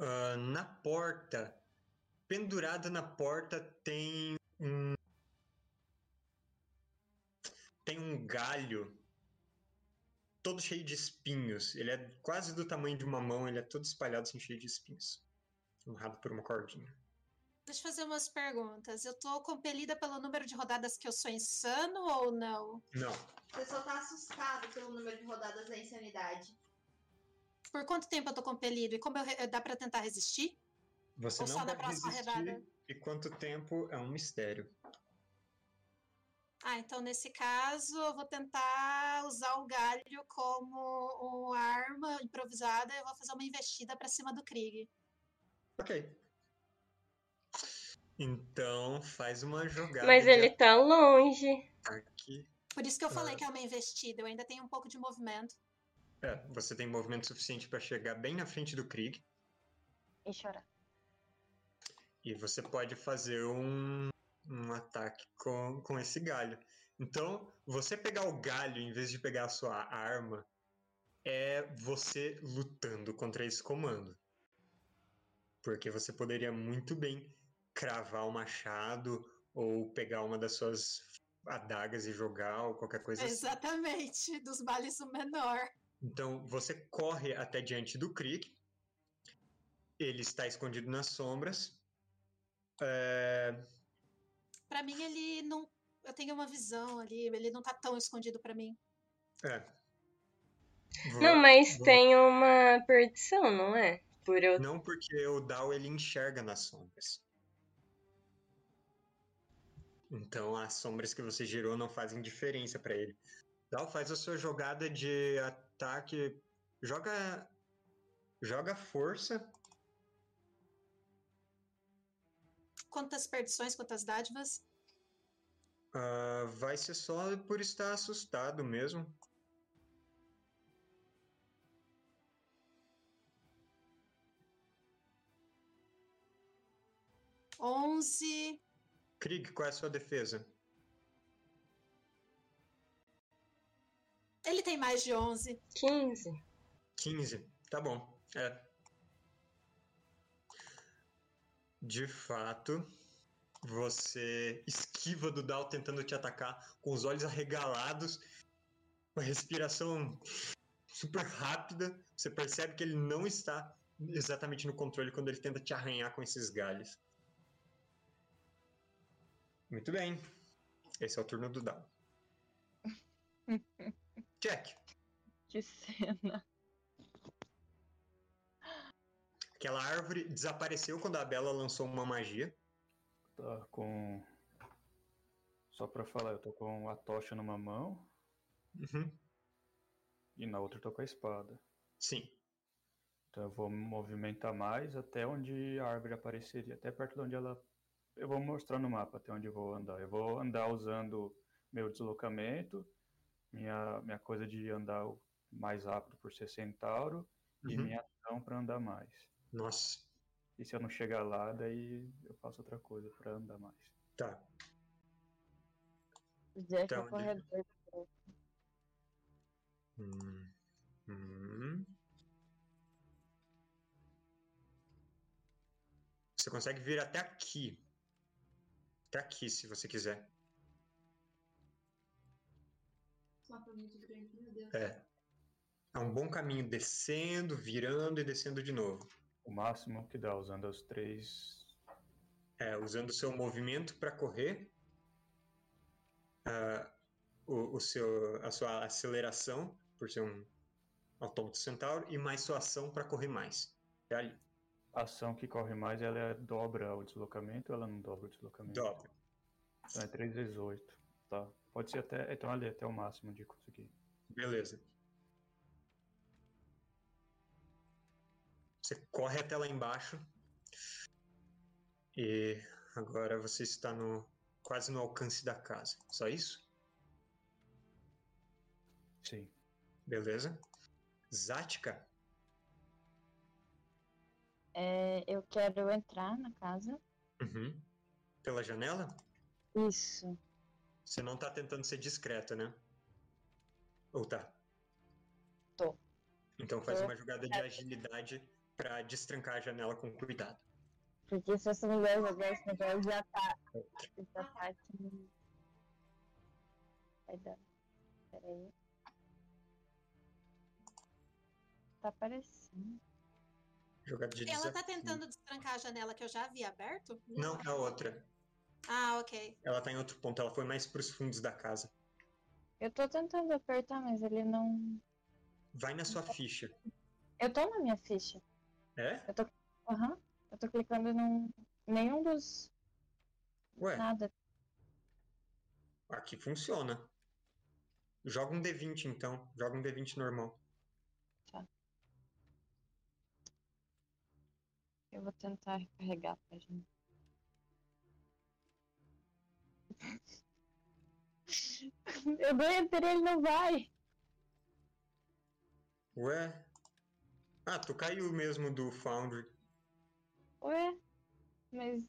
Ah, na porta, pendurada na porta, tem um. Tem um galho todo cheio de espinhos. Ele é quase do tamanho de uma mão, ele é todo espalhado assim, cheio de espinhos. Amarrado por uma cordinha. Deixa eu fazer umas perguntas. Eu tô compelida pelo número de rodadas que eu sou insano ou não? Não, Você só tá assustado pelo número de rodadas da insanidade. Por quanto tempo eu tô compelido? E como eu re- dá pra tentar resistir? você Ou não só na pode próxima resistir. rodada? E quanto tempo é um mistério. Ah, então nesse caso eu vou tentar usar o galho como uma arma improvisada e eu vou fazer uma investida pra cima do Krieg. Ok. Então faz uma jogada. Mas de ele tá longe. ataque. Por isso que eu falei Ah. que é uma investida, eu ainda tenho um pouco de movimento. É, você tem movimento suficiente para chegar bem na frente do Krieg. E chorar. E você pode fazer um, um ataque com, com esse galho. Então, você pegar o galho em vez de pegar a sua arma é você lutando contra esse comando. Porque você poderia muito bem cravar o machado ou pegar uma das suas adagas e jogar ou qualquer coisa assim. Exatamente, dos males o menor. Então você corre até diante do Krieg. Ele está escondido nas sombras. É, Pra mim ele não. Eu tenho uma visão ali, ele não tá tão escondido pra mim. é. Vo- Não, mas vo- tem uma perdição, não é? Por eu. Não porque o Dao ele enxerga nas sombras. Então as sombras que você gerou não fazem diferença para ele. Dao faz a sua jogada de ataque. Joga. Joga força. quantas perdições, quantas dádivas? Uh, vai ser só por estar assustado mesmo. Onze. Krieg, qual é a sua defesa? Ele tem mais de 11. 15. 15, tá bom. É. De fato, você esquiva do Dal tentando te atacar com os olhos arregalados, uma respiração super rápida. Você percebe que ele não está exatamente no controle quando ele tenta te arranhar com esses galhos. Muito bem. Esse é o turno do Dal. Jack. Que cena. Aquela árvore desapareceu quando a Bela lançou uma magia. Tá com. Só pra falar, eu tô com a tocha numa mão Uhum. e na outra eu tô com a espada. Sim. Então eu vou me movimentar mais até onde a árvore apareceria, até perto de onde ela. Eu vou mostrar no mapa até onde eu vou andar. Eu vou andar usando meu deslocamento, minha, minha coisa de andar mais rápido por ser centauro e Uhum. minha ação pra andar mais. Nossa. E se eu não chegar lá, daí eu faço outra coisa pra andar mais. Tá. Jack Então, corredor. Hum. Hum. Você consegue vir até aqui. Até aqui, se você quiser. Esse mapa é muito grande, meu Deus. É. É um bom caminho descendo, virando e descendo de novo. O máximo que dá usando os três. É, usando o seu movimento para correr, ah, o, o seu, a sua aceleração, por ser um autômato centauro, e mais sua ação para correr mais. É ali. A ação que corre mais, ela é- dobra o deslocamento ou ela não dobra o deslocamento? Dobra. Então é 3 vezes 8. Tá. Pode ser até. Então ali até o máximo de conseguir. Beleza. Você corre até lá embaixo. E agora você está no quase no alcance da casa. Só isso? Sim. Beleza. Zática, É, eu quero entrar na casa. Uhum. Pela janela? Isso. Você não tá tentando ser discreta, né? Ou tá? Tô. Então faz Tô. uma jogada de agilidade pra destrancar a janela com cuidado. Porque se essa mulher jogar esse negócio já tá. Já tá aqui. Vai dar. Peraí. Tá aparecendo. Jogada de Ela tá tentando destrancar a janela que eu já havia aberto? Não, a outra. Ah, ok. Ela tá em outro ponto, ela foi mais pros fundos da casa. Eu tô tentando apertar, mas ele não. Vai na sua ficha. Eu tô na minha ficha. É? Aham. Eu tô clicando num. Nenhum dos. Ué, Nada. aqui funciona. Joga um D20 então. Joga um D20 normal. Eu vou tentar recarregar a página. Eu não entrei, ele não vai. Ué? Ah, tu caiu mesmo do Foundry. Ué? Mas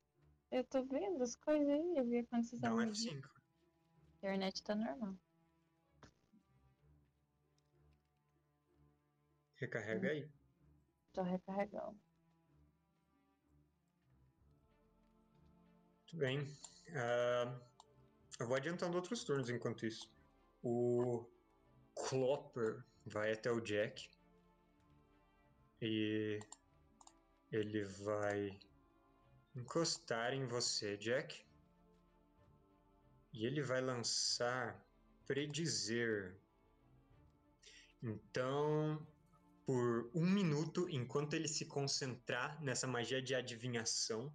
eu tô vendo as coisas aí. Eu vi quando vocês Dá um estavam vendo. F5. A internet tá normal. Recarrega aí. Tô recarregando. Muito bem. Ah, eu vou adiantando outros turnos enquanto isso. O Clopper vai até o Jack. E ele vai encostar em você, Jack. E ele vai lançar predizer. Então, por um minuto, enquanto ele se concentrar nessa magia de adivinhação,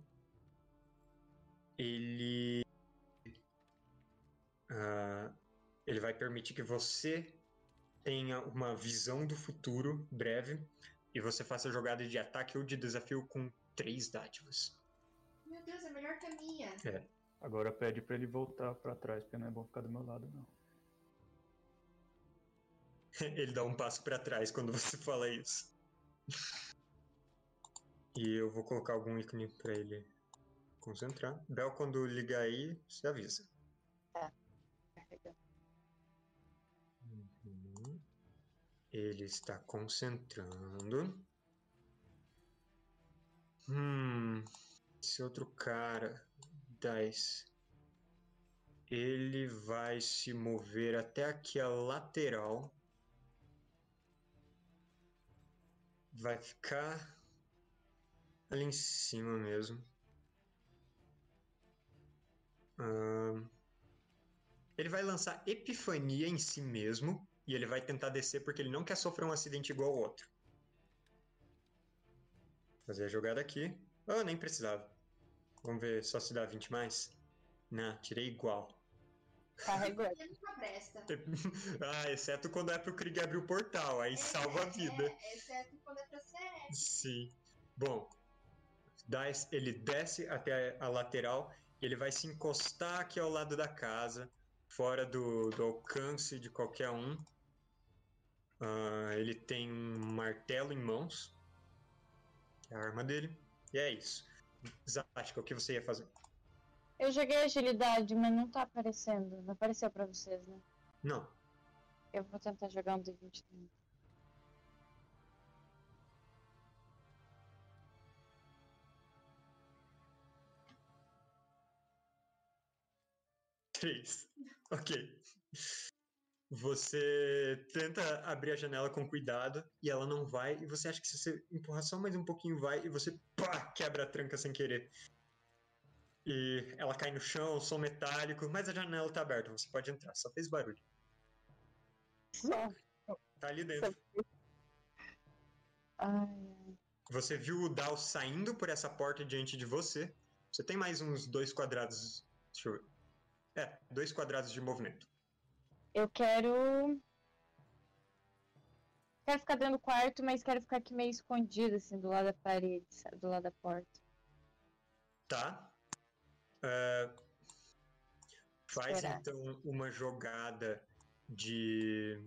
ele ah, ele vai permitir que você tenha uma visão do futuro breve e você faça jogada de ataque ou de desafio com três dádivas. Meu Deus, é melhor que a minha. Agora pede pra ele voltar pra trás, porque não é bom ficar do meu lado, não. Ele dá um passo para trás quando você fala isso. E eu vou colocar algum ícone para ele concentrar. Bel, quando ligar aí, você avisa. Carregando. Ele está concentrando. Hum, esse outro cara, 10. Ele vai se mover até aqui a lateral. Vai ficar ali em cima mesmo. Ahn, ele vai lançar Epifania em si mesmo e ele vai tentar descer porque ele não quer sofrer um acidente igual ao outro. Fazer a jogada aqui. Oh, nem precisava. Vamos ver só se dá 20 mais. Não, tirei igual. Carregou. Ah, exceto quando é pro Krieg abrir o portal, aí salva a vida. É, exceto quando é pra ser. Sim. Bom, ele desce até a lateral e ele vai se encostar aqui ao lado da casa, fora do, do alcance de qualquer um. Ah, ele tem um martelo em mãos, que é a arma dele, e é isso. Zatka, o que você ia fazer? Eu joguei agilidade, mas não tá aparecendo. Não apareceu pra vocês, né? Não. Eu vou tentar jogar um D20 também. Três. Ok. Você tenta abrir a janela com cuidado e ela não vai, e você acha que se você empurrar só mais um pouquinho vai, e você pá, quebra a tranca sem querer. E ela cai no chão, som metálico, mas a janela tá aberta, você pode entrar, só fez barulho. Só. Tá ali dentro. Você viu o Dal saindo por essa porta diante de você. Você tem mais uns dois quadrados. Deixa eu ver. É, dois quadrados de movimento. Eu quero. Quero ficar dentro do quarto, mas quero ficar aqui meio escondido, assim, do lado da parede, sabe? Do lado da porta. Tá? É, Faz Esperar. então uma jogada de.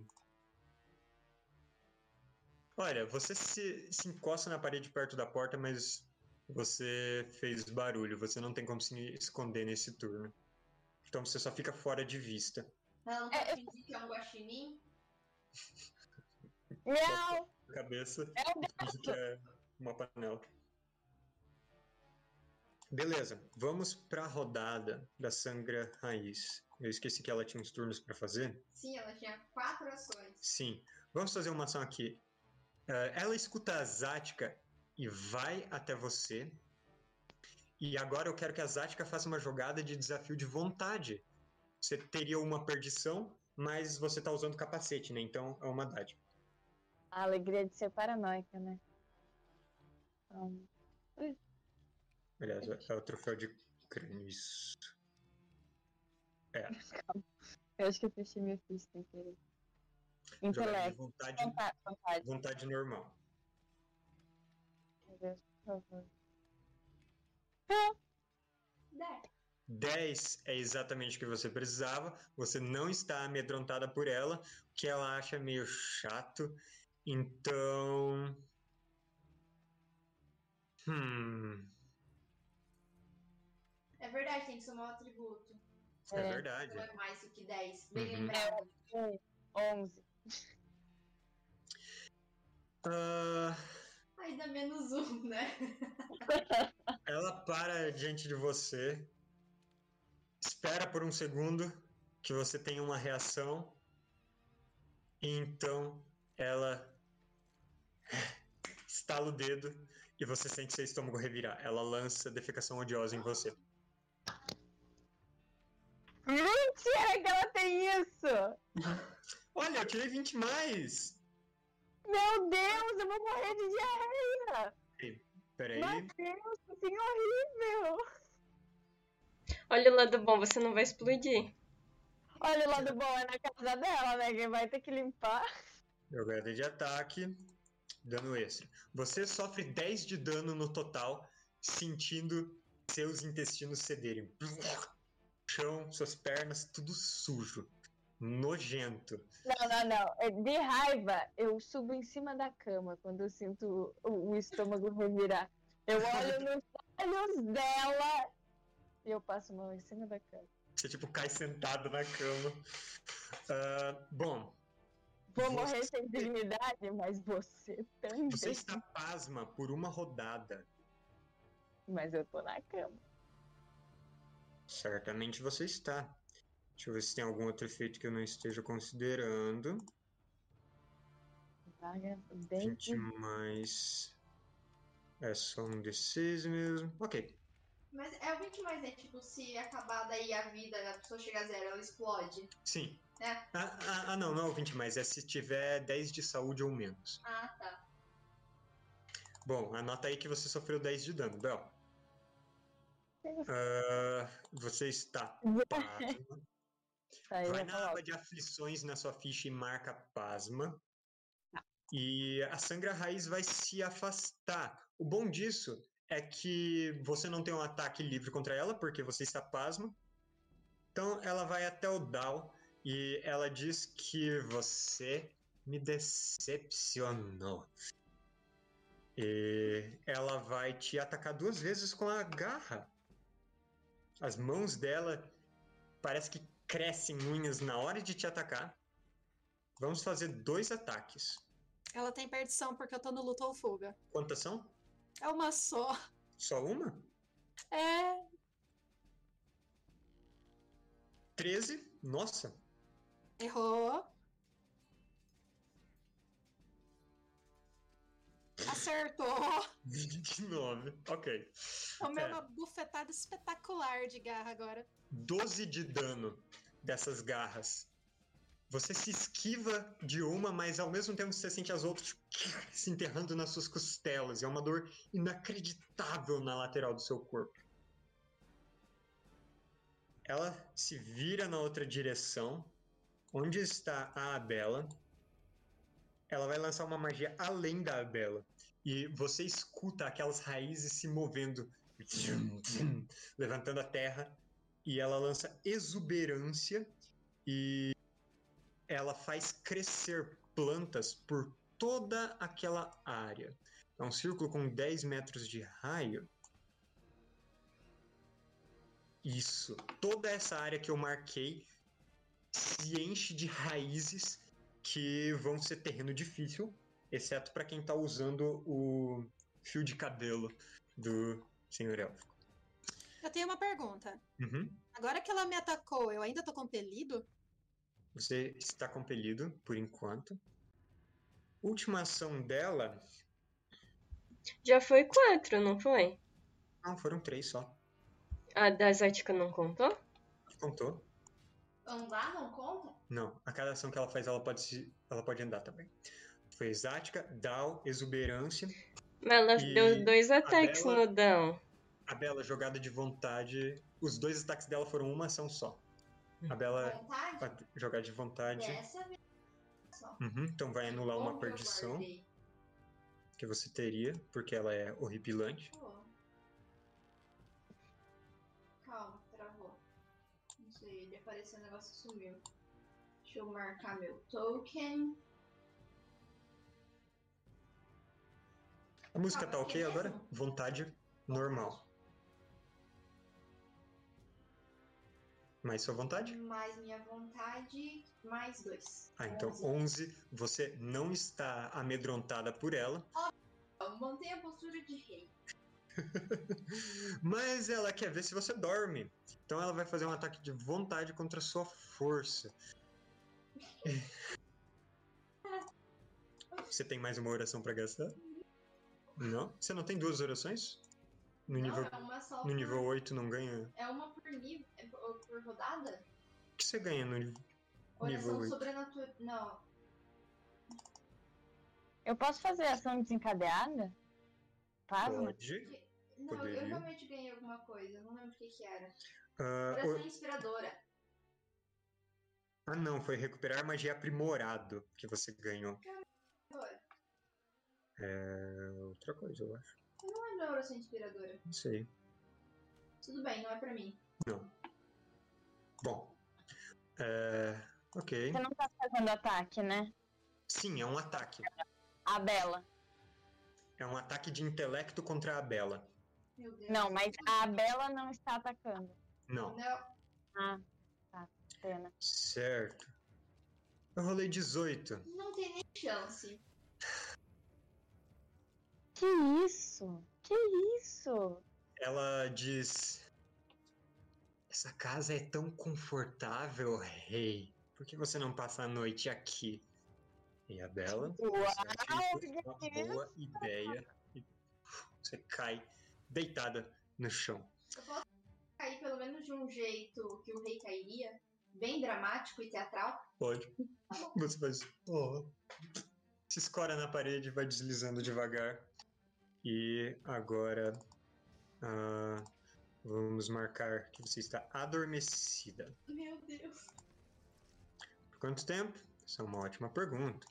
Olha, você se, se encosta na parede perto da porta, mas você fez barulho. Você não tem como se esconder nesse turno. Então você só fica fora de vista. Ela não É, pode fingir que é um guaxinim? Miau! Cabeça, É o finge que é uma panela. Beleza, vamos pra rodada da Sangra Raiz. Eu esqueci que ela tinha uns turnos pra fazer. Sim, ela tinha quatro ações. Sim, vamos fazer uma ação aqui. Eh, ela escuta a Zática e vai até você. E agora eu quero que a Zática faça uma jogada de desafio de vontade. Você teria uma perdição, mas você tá usando capacete, né? Então é uma dádiva. A alegria de ser paranoica, né? Então, Aliás, é o troféu de crânio. Isso. eu acho que eu fechei minha ficha sem querer. Intelecto. vontade, Vontade, vontade. vontade normal. Meu Deus, por favor. 10. 10 é exatamente o que você precisava. Você não está amedrontada por ela, o que ela acha meio chato. Então. Hum. É verdade, tem que somar o atributo. É, É. verdade. Não é mais do que 10. Bem Uhum. lembrado. 11. Ah, Aí dá menos um, né? ela para diante de você, espera por um segundo que você tenha uma reação, e então ela estala o dedo e você sente seu estômago revirar. Ela lança defecação odiosa em você. Mentira que ela tem isso! Olha, eu tirei 20 mais! Meu Deus, eu vou morrer de diarreia! Peraí. Meu Deus, que coisa horrível! Olha o lado bom, você não vai explodir. Olha o lado bom, é na casa dela, né? Quem vai ter que limpar. Jogada de ataque, dano extra. Você sofre 10 de dano no total, sentindo seus intestinos cederem. Chão, suas pernas, tudo sujo. Nojento. Não, não, não. É De raiva, eu subo em cima da cama quando eu sinto o, o estômago revirar. Eu olho nos olhos dela E eu passo a mão em cima da cama. Você, tipo, cai sentado na cama. Ah, bom, Vou Você- morrer sem dignidade, mas você também. você está pasma por uma rodada. Mas eu tô na cama. Certamente você está. Deixa eu ver se tem algum outro efeito que eu não esteja considerando. Vaga 20 dente. mais. É só um D6 mesmo. Ok. Mas é o 20 mais, né? Tipo, se acabar daí a vida, a pessoa chega a zero, ela explode. Sim. É. Ah, ah, ah, não, não é o 20 mais. É se tiver 10 de saúde ou menos. Ah, tá. Bom, anota aí que você sofreu 10 de dano, Bel. Ah, você está pasma. Vai na aba de aflições na sua ficha e marca pasma. E a sangra raiz vai se afastar. O bom disso é que você não tem um ataque livre contra ela, porque você está pasma. Então ela vai até o Dal e ela diz que você me decepcionou. E ela vai te atacar duas vezes com a garra. As mãos dela parece que crescem unhas na hora de te atacar. Vamos fazer dois ataques. Ela tem perdição porque eu tô no luta ou fuga. Quantas são? É uma só. Só uma? É. 13? Nossa. Errou. Acertou. 29. Ok. Tomei É. uma bufetada espetacular de garra agora. 12 de dano dessas garras. Você se esquiva de uma, mas ao mesmo tempo você sente as outras se enterrando nas suas costelas. É uma dor inacreditável na lateral do seu corpo. Ela se vira na outra direção. Onde está a Abela? Ela vai lançar uma magia além da Abela. E você escuta aquelas raízes se movendo, levantando a terra e ela lança exuberância e ela faz crescer plantas por toda aquela área. É um círculo com 10 metros de raio. Isso. Toda essa área que eu marquei se enche de raízes que vão ser terreno difícil, exceto para quem tá usando o fio de cabelo do Senhor Élfico. Eu tenho uma pergunta. Uhum. Agora que ela me atacou, eu ainda tô compelido? Você está compelido, por enquanto. Última ação dela. Já foi quatro, não foi? Não, foram três só. A da Zática não contou? Contou? Andar não conta? Não. A cada ação que ela faz, ela pode, se... ela pode andar também. Foi exática, Dal, exuberância. Mas ela E deu dois ataques Bela- no Dão. A Bela, jogada de vontade. Os dois ataques dela foram uma ação só. A Bela, Vontade? a jogar de vontade. Dessa vez só. Uhum, então vai anular uma perdição que você teria, porque ela é horripilante. Calma, travou. Não sei, ele apareceu, o negócio sumiu. Deixa eu marcar meu token. A música tá mas ok que agora? mesmo? Vontade normal. Mais sua vontade? Mais minha vontade, mais dois. Ah, então Onze. 11. Você não está amedrontada por ela, Mantém a postura de rei. mas ela quer ver se você dorme. Então ela vai fazer um ataque de vontade contra a sua força. Você tem mais uma oração pra gastar? Não? Você não tem duas orações? No nível, Não, é uma só no por... nível 8 não ganha? É uma por nível, é por, rodada? O que você ganha no nível? Nível Oração oito. sobrenatural. Não. Eu posso fazer ação desencadeada? Pasma? Pode. Não, eu Poderia. realmente ganhei alguma coisa, não lembro o que que era. Ah, o- Oração inspiradora. Ah, não, foi recuperar magia aprimorado que você ganhou. É outra coisa, eu acho. Eu não lembro a oração inspiradora. Não sei. Tudo bem, não é pra mim. Bom. É, ok. Você não tá fazendo ataque, né? Sim, é um ataque. A Bela. É um ataque de intelecto contra a Bela. Meu Deus. Não, mas a Bela não está atacando. Não. Não. Ah, tá. Pena. Certo. Eu rolei 18. Não tem nem chance. Que isso? Que isso? Ela diz: Essa casa é tão confortável, rei. Por que você não passa a noite aqui? E a Bela, Uau, acha uma que boa ideia e você cai deitada no chão. Eu posso cair pelo menos de um jeito que o rei cairia? Bem dramático e teatral? Pode. Você faz. Oh. Se escora na parede, vai deslizando devagar. E agora. ah, vamos marcar que você está adormecida. Meu Deus. Por quanto tempo? Essa é uma ótima pergunta.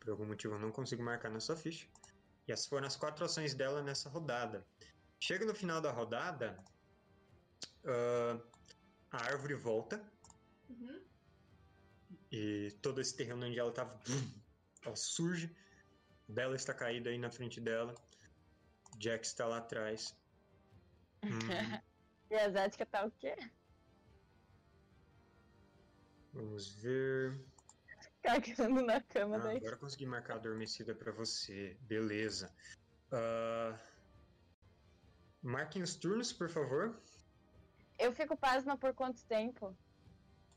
Por algum motivo eu não consigo marcar na sua ficha. E essas foram as quatro ações dela nessa rodada. Chega no final da rodada, ah, a árvore volta Uhum. e todo esse terreno onde ela estava, ela surge. Bela está caída aí na frente dela. Jack está lá atrás. Hum, E a Zética tá o quê? vamos ver. Cagando na cama Ah, daí. agora eu consegui marcar adormecida pra você. Beleza. Ah, marquem os turnos, por favor. Eu fico pasma por quanto tempo?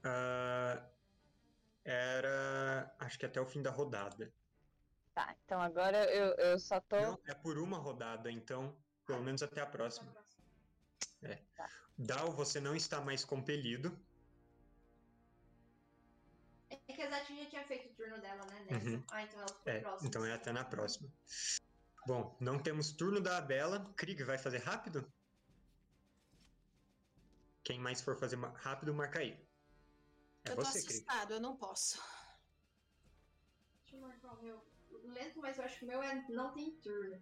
Ah, era. Acho que até o fim da rodada. Tá, então agora eu, eu só tô. Não, é por uma rodada, então, pelo menos até a próxima. Dal, você não está mais compelido. É que a Zati já tinha feito o turno dela, né? Nessa. Uhum. Ah, então ela ficou É, próxima. então é até na próxima. Bom, não temos turno da Bela. Krieg vai fazer rápido? Quem mais for fazer rápido, marca aí. É eu tô você, Krieg. assustado, eu não posso. Lento, mas eu acho que o meu é... não tem turno.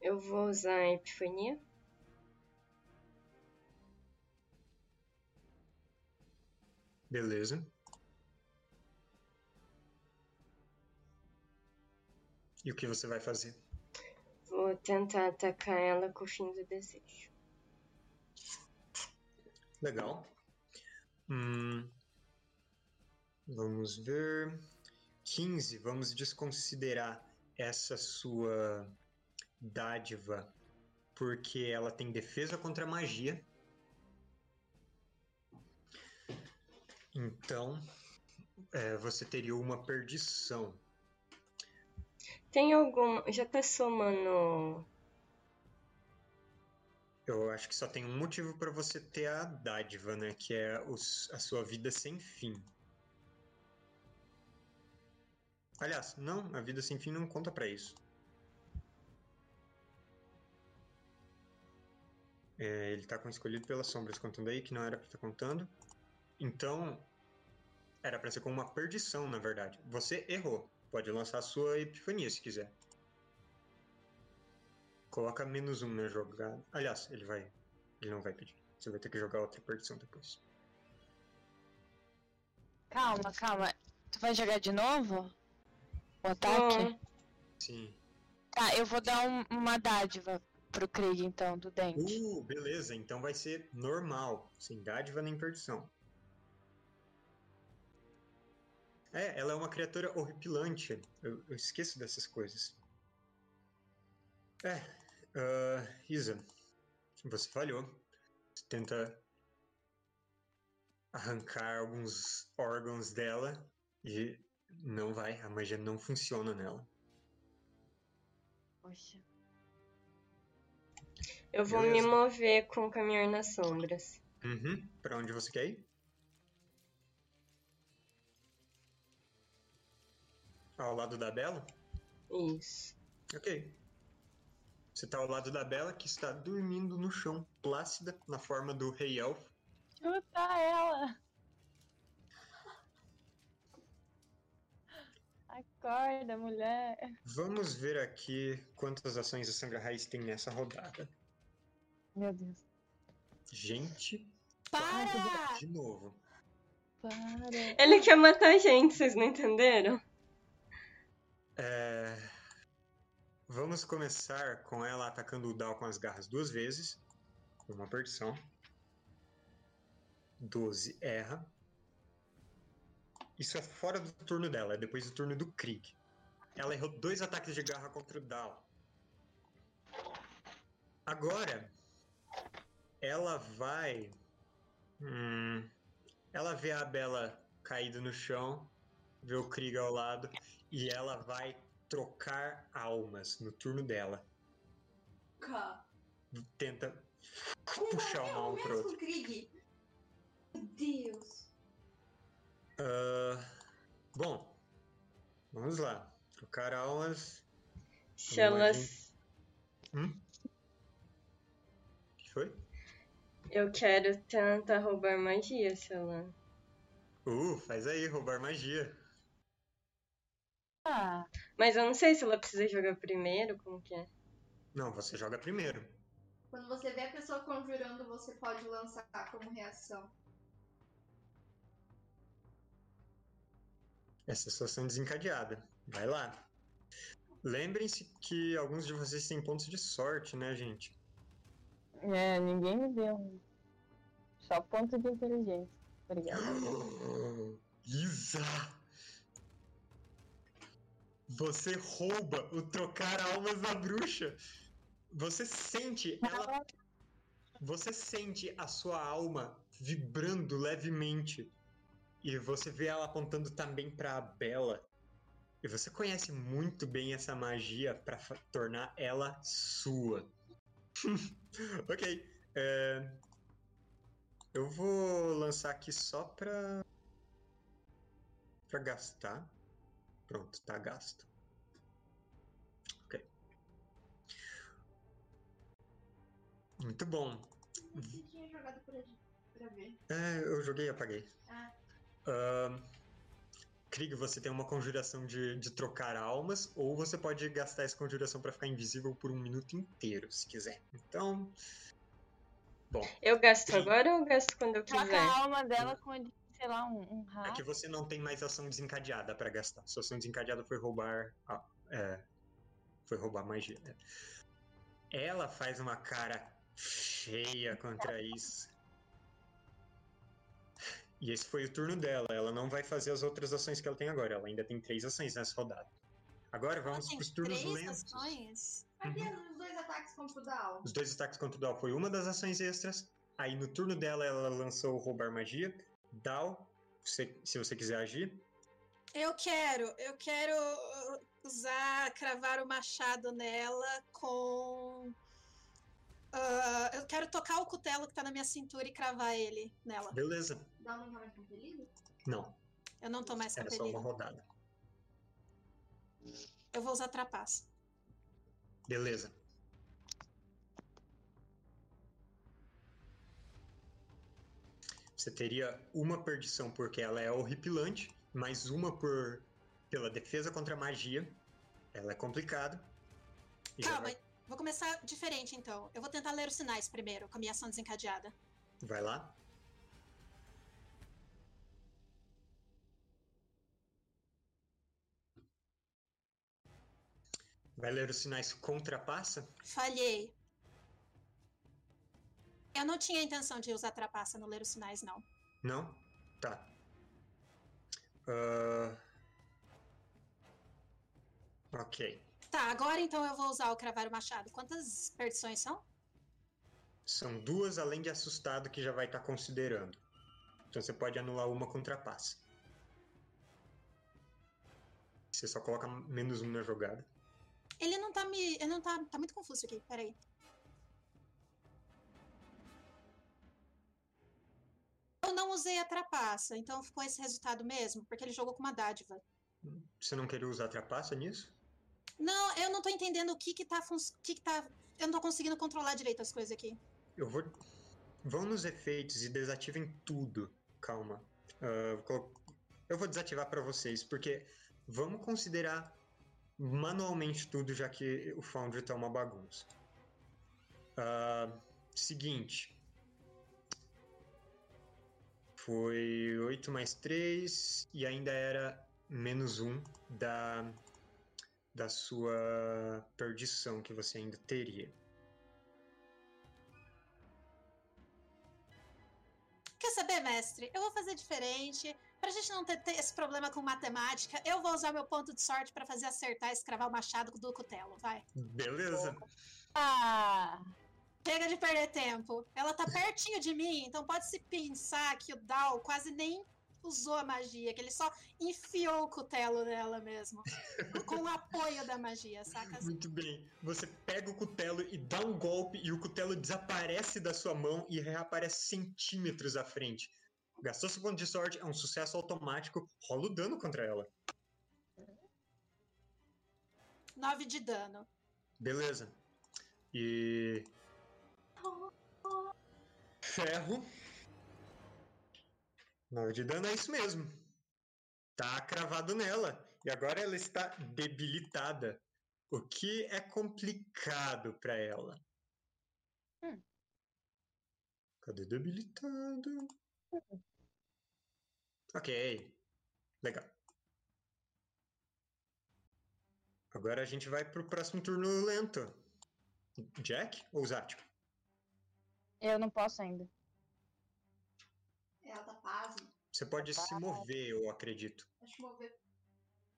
Eu vou usar a epifania. Beleza. E o que você vai fazer? Vou tentar atacar ela com o fim do desejo. Legal. Hum, vamos ver. 15. Vamos desconsiderar essa sua dádiva porque ela tem defesa contra a magia. Então, é, você teria uma perdição. Tem algum. Já tá somando. Eu acho que só tem um motivo para você ter a dádiva, né? Que é os- a sua vida sem fim. Aliás, não, a vida sem fim não conta para isso. É, ele tá com escolhido pelas sombras contando aí, que não era pra estar contando. Então, era pra ser com uma perdição, na verdade. Você errou. Pode lançar a sua epifania se quiser. Coloca menos um na jogada. Aliás, ele vai. Ele não vai pedir. Você vai ter que jogar outra perdição depois. Calma, calma. Tu vai jogar de novo? O ataque? Sim. Tá, eu vou dar um- uma dádiva pro Krieg, então, do dente. Uh, beleza. Então vai ser normal. Sem dádiva nem perdição. É, ela é uma criatura horripilante. Eu, eu esqueço dessas coisas. É. ah, Isa, você falhou. Você tenta arrancar alguns órgãos dela e não vai. A magia não funciona nela. Poxa. Eu vou Beleza. me mover com caminhar nas sombras. Uhum. Pra onde você quer ir? Ao lado da Bela? Isso. Ok. Você tá ao lado da Bela, que está dormindo no chão, plácida, na forma do Rei Elfo. Chuta ela! Acorda, mulher. Vamos ver aqui quantas ações a Sangra Raiz tem nessa rodada. Meu Deus. Gente, Para! de novo. Para. Ele quer matar a gente, vocês não entenderam? É... vamos começar com ela atacando o Dal com as garras duas vezes. Uma perdição. 12 erra. Isso é fora do turno dela, é depois do turno do Krieg. Ela errou dois ataques de garra contra o Dal. Agora, ela vai. Hum, ela vê a Bela caída no chão, vê o Krieg ao lado, e ela vai trocar almas no turno dela. Cá. Tenta puxar uma o um pro outro. Krieg? Meu Deus. Ah, bom, vamos lá. Trocar almas. Se elas. Hum? O que foi? Eu quero tentar roubar magia, se ela. Uh, faz aí, roubar magia. Ah, Mas eu não sei se ela precisa jogar primeiro, como que é? Não, você joga primeiro. Quando você vê a pessoa conjurando, você pode lançar como reação. Essa situação desencadeada. Vai lá. Lembrem-se que alguns de vocês têm pontos de sorte, né, gente? é, ninguém me deu. Só ponto de inteligência. Obrigada. Isa! Você rouba o trocar almas da bruxa. Você sente ela. Você sente a sua alma vibrando levemente. E você vê ela apontando também para a Bela. E você conhece muito bem essa magia para tornar ela sua. ok. é, Eu vou lançar aqui só pra. pra gastar. Pronto, tá gasto. Ok. Muito bom. Você tinha jogado pra, pra ver. É, eu joguei e apaguei. Ah. Krieg, você tem uma conjuração de, de trocar almas, ou você pode gastar essa conjuração pra ficar invisível por um minuto inteiro, se quiser. Então. Bom, Eu gasto Sim. agora ou eu gasto quando eu Troca quiser? a alma dela com, sei lá, um, um é que rato. você não tem mais ação desencadeada pra gastar. Sua ação desencadeada foi roubar. a- é, foi roubar magia. né? Ela faz uma cara feia contra isso. E esse foi o turno dela. Ela não vai fazer as outras ações que ela tem agora. Ela ainda tem três ações nessa rodada. Agora vamos tem pros turnos três lentos. ações. Cadê os dois ataques contra o Dal? Os dois ataques contra o Dal foi uma das ações extras. Aí no turno dela ela lançou o roubar magia. Dal, se, se você quiser agir. Eu quero, eu quero uh, usar, cravar o machado nela com. ah, eu quero tocar o cutelo que tá na minha cintura e cravar ele nela. Beleza. Não tá mais compelido? Não, Eu não tô mais era só uma compelido. rodada. Eu vou usar trapaça. Beleza. Você teria uma perdição porque ela é horripilante, mais uma por pela defesa contra a magia. Ela é complicada. Calma, vai, vou começar diferente então. Eu vou tentar ler os sinais primeiro, com a minha ação desencadeada. vai lá. Vai ler os sinais contrapassa? Falhei. Eu não tinha intenção de usar trapaça no ler os sinais, não. Não? Tá. Ah, Ok. Tá, agora então eu vou usar o cravar o machado. Quantas perdições são? São duas além de assustado que já vai estar considerando. Então você pode anular uma com trapaça. Você só coloca menos um na jogada. Ele não tá me. Ele não tá. Tá muito confuso aqui, peraí. Eu não usei a trapaça, então ficou esse resultado mesmo, porque ele jogou com uma dádiva. Você não queria usar trapaça nisso? Não, eu não tô entendendo o que que tá. que que tá. Eu não tô conseguindo controlar direito as coisas aqui. Eu vou. Vão nos efeitos e desativem tudo. Calma. Colo- eu vou desativar para vocês, porque vamos considerar manualmente tudo, já que o Foundry tá uma bagunça. Ah, seguinte. Foi 8 mais 3 e ainda era menos 1 da, da sua perdição que você ainda teria. Quer saber, mestre? Eu vou fazer diferente. Pra gente não ter ter esse problema com matemática, eu vou usar meu ponto de sorte pra fazer acertar e escravar o machado do cutelo, vai. Beleza. Ah! Chega de perder tempo. Ela tá pertinho de mim, então pode-se pensar que o Dal quase nem usou a magia, que ele só enfiou o cutelo nela mesmo. com o apoio da magia, saca? Muito bem. Você pega o cutelo e dá um golpe e o cutelo desaparece da sua mão e reaparece centímetros à frente. Gastou seu ponto de sorte, é um sucesso automático, rola o dano contra ela. 9 de dano. Beleza. E. Ferro. 9 de dano é isso mesmo. Tá cravado nela. E agora ela está debilitada. O que é complicado pra ela. Hum. Cadê debilitado? Ok. Legal. Agora a gente vai pro próximo turno lento. Jack ou Zático? Eu não posso ainda. Ela tá pasma. Você pode se mover, eu acredito. Eu mover.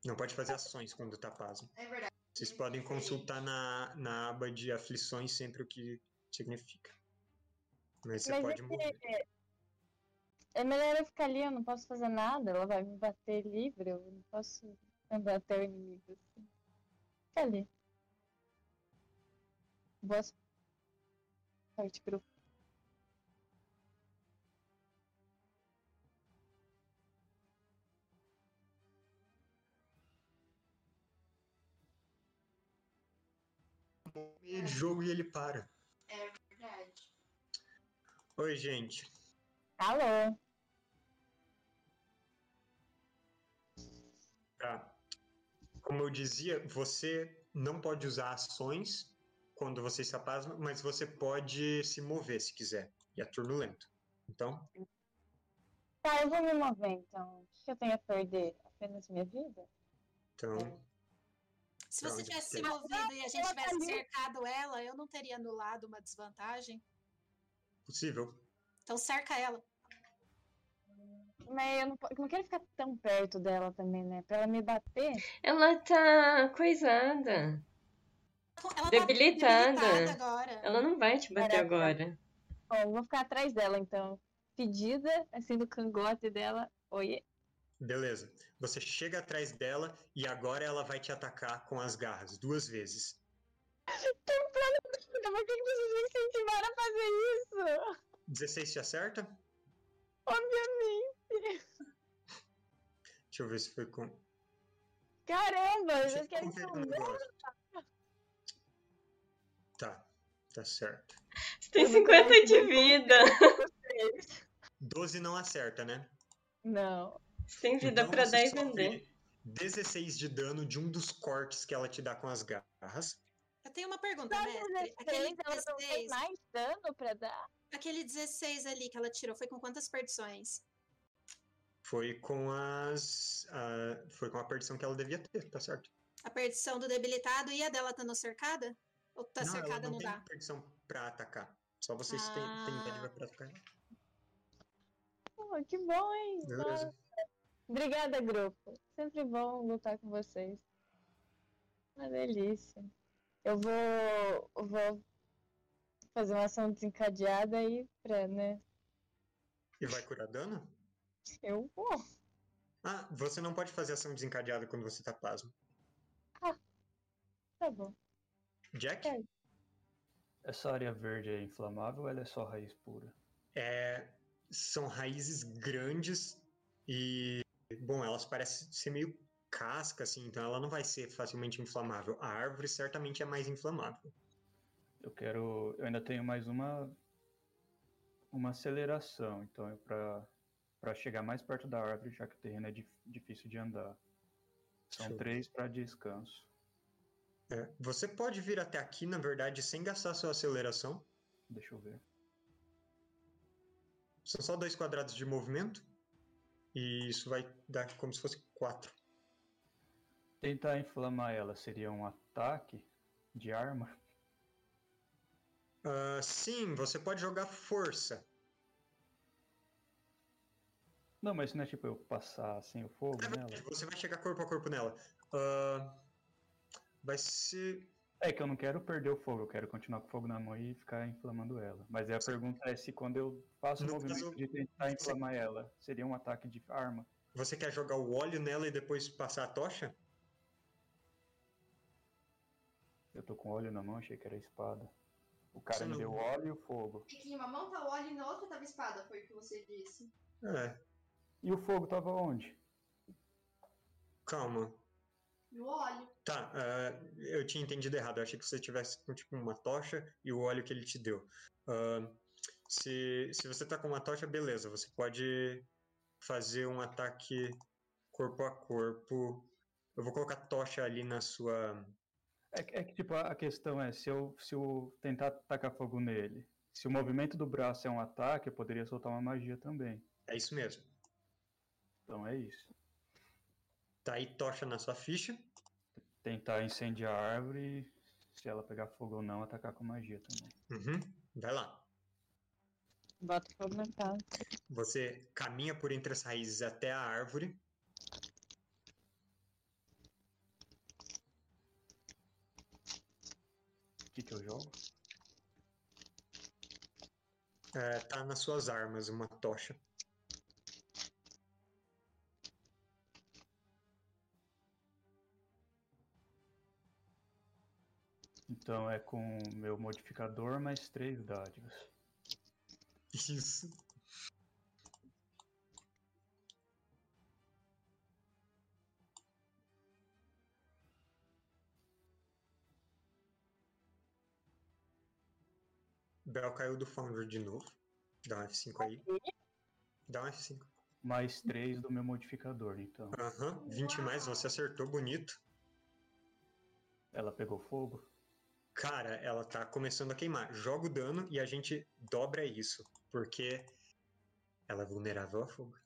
Não pode fazer ações quando tá pasmo. É verdade. Vocês podem consultar na, na aba de aflições sempre o que significa. Mas você Mas pode é mover. É melhor eu ficar ali, eu não posso fazer nada. Ela vai me bater livre, eu não posso bater o inimigo. Assim. Fica ali. Boa sorte, grupo. meio de jogo e ele para. É verdade. Oi, gente. Alô? Tá. Como eu dizia, você não pode usar ações quando você está pasma, mas você pode se mover se quiser. E é turno lento. Então, Tá, eu vou me mover então. O que eu tenho a perder? Apenas minha vida? então Se Pra você tivesse se movido e a gente tivesse cercado ela, eu não teria anulado uma desvantagem. possível. Então cerca ela. Mas eu não, eu não quero ficar tão perto dela também, né? Pra ela me bater. Ela tá coisada. Ela Debilitada. tá debilitada agora. Ela não vai te bater Caraca. agora. Bom, eu vou ficar atrás dela então. Pedida, assim, do cangote dela. Oi. Beleza. Você chega atrás dela e agora ela vai te atacar com as garras duas vezes. Templando Por que que vocês me incentivaram a fazer isso? 16 te acerta? Obviamente. Deixa eu ver se foi com. Caramba, eu eu conferir um saber. negócio. Tá, tá certo. Você tem Eu vou 50 ganhar de vida. 12 não acerta, né? Não. Você tem vida Então pra você dar e sofre vender. 16 de dano de um dos cortes que ela te dá com as garras. Eu tenho uma pergunta, mestre. Aquele 16, ela não tem 16, mais dano pra dar? aquele 16 ali que ela tirou, foi com quantas perdições? Foi com as. a- foi com a perdição que ela devia ter, tá certo? A perdição do debilitado e a dela estando cercada? Ou tá não, ela cercada não não, tem dá? perdição pra atacar. Só vocês têm, têm Ah. dádiva pra atacar. Pô, que bom, hein? Beleza. Obrigada, grupo. Sempre bom lutar com vocês. Uma delícia. Eu vou, eu vou fazer uma ação desencadeada aí pra, né? E vai curar dano? Eu vou. Ah, você não pode fazer ação desencadeada quando você tá pasmo. Tá bom. Jack? É. Essa área verde é inflamável ou ela é só raiz pura? É, são raízes grandes e, bom, elas parecem ser meio casca, assim, então ela não vai ser facilmente inflamável. A árvore certamente é mais inflamável. Eu quero. Eu ainda tenho mais uma. Uma aceleração. Então, para para chegar mais perto da árvore, já que o terreno é dif- difícil de andar. São Show. três para descanso. É, você pode vir até aqui, na verdade, sem gastar sua aceleração. Deixa eu ver. São só dois quadrados de movimento. E isso vai dar como se fosse quatro. Tentar inflamar ela seria um ataque de arma? Uh, sim, você pode jogar força. Não, mas não é tipo eu passar assim o fogo é, nela? Você vai chegar corpo a corpo nela. Uh, vai ser. É que eu não quero perder o fogo, eu quero continuar com o fogo na mão e ficar inflamando ela. Mas aí a Sim. pergunta é se quando eu faço o movimento caso, de tentar inflamar você... ela, seria um ataque de arma. Você quer jogar o óleo nela e depois passar a tocha? Eu tô com óleo na mão, achei que era espada. O cara me deu óleo e o fogo. Em uma mão tá óleo e na outra tava espada, foi o que você disse. É. E o fogo tava onde? Calma. No óleo. Tá, uh, eu tinha entendido errado. Eu achei que você tivesse com tipo uma tocha e o óleo que ele te deu. Uh, se, se você tá com uma tocha, beleza. Você pode fazer um ataque corpo a corpo. Eu vou colocar tocha ali na sua. É, é que, tipo, a questão é: se eu, se eu tentar tacar fogo nele, se o movimento do braço é um ataque, eu poderia soltar uma magia também. É isso mesmo. Então é isso. Tá aí tocha na sua ficha. Tentar incendiar a árvore, se ela pegar fogo ou não, atacar com magia também. Uhum. Vai lá. Bota fogo na casa. Você caminha por entre as raízes até a árvore. O que, que eu jogo? É, tá nas suas armas uma tocha. Então é com meu modificador mais três dádivas. Isso. Bel caiu do Founder de novo. Dá um F5 aí. Dá um F5. Mais 3 do meu modificador, então. Aham, uhum, 20 mais, você acertou bonito. Ela pegou fogo? Cara, ela tá começando a queimar. Joga o dano e a gente dobra isso, porque ela é vulnerável a fogo.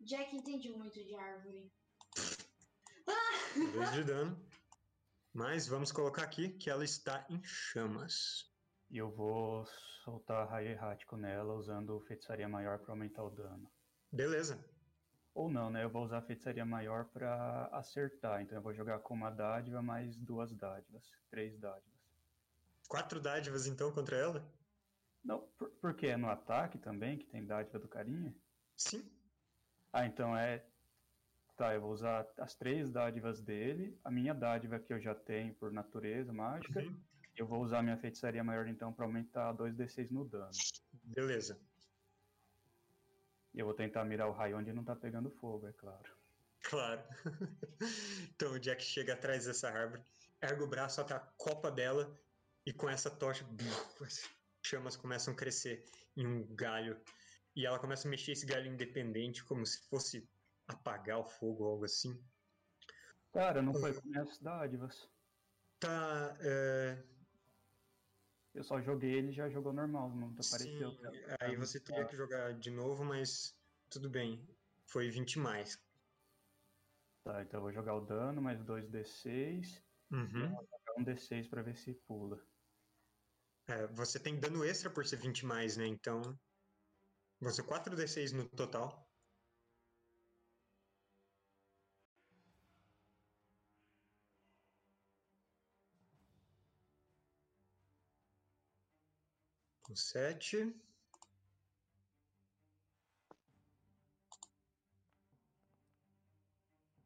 Jack entende muito de árvore. Dois de dano. Mas vamos colocar aqui que ela está em chamas. E eu vou soltar raio errático nela usando feitiçaria maior para aumentar o dano. Beleza. Ou não, né? Eu vou usar a feitiçaria maior para acertar. Então eu vou jogar com uma dádiva mais duas dádivas. Três dádivas. Quatro dádivas então contra ela? Não, por, porque é no ataque também que tem dádiva do carinha? Sim. Ah, então é. Tá, eu vou usar as três dádivas dele, a minha dádiva que eu já tenho por natureza mágica. Uhum. Eu vou usar minha feitiçaria maior então para aumentar 2d6 no dano. Beleza. E eu vou tentar mirar o raio onde não tá pegando fogo, é claro. Claro. então o Jack chega atrás dessa árvore, ergue o braço até a copa dela e com essa tocha, as chamas começam a crescer em um galho. E ela começa a mexer esse galho independente, como se fosse apagar o fogo ou algo assim. Cara, não foi com minhas dádivas. Tá. É... Eu só joguei ele já jogou normal, não apareceu. Sim, aí você teria que jogar de novo, mas tudo bem. Foi 20 mais. Tá, então eu vou jogar o dano, mais 2d6. Uhum. Vou jogar um d6 pra ver se pula. É, você tem dano extra por ser 20 mais, né? Então. Você 4d6 no total. Com 7.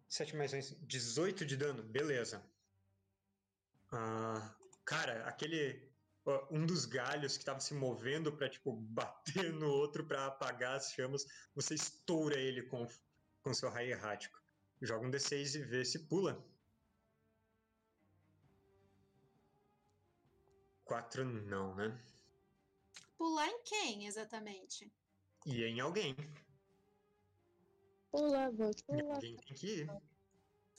Sete mais 1, 18 de dano, beleza. Ah, cara, aquele. Um dos galhos que estava se movendo para tipo, bater no outro para apagar as chamas, você estoura ele com, com seu raio errático. Joga um D6 e vê se pula. Quatro não, né? Pular em quem, exatamente? E em alguém. Pula, vou pular. Alguém tem que ir.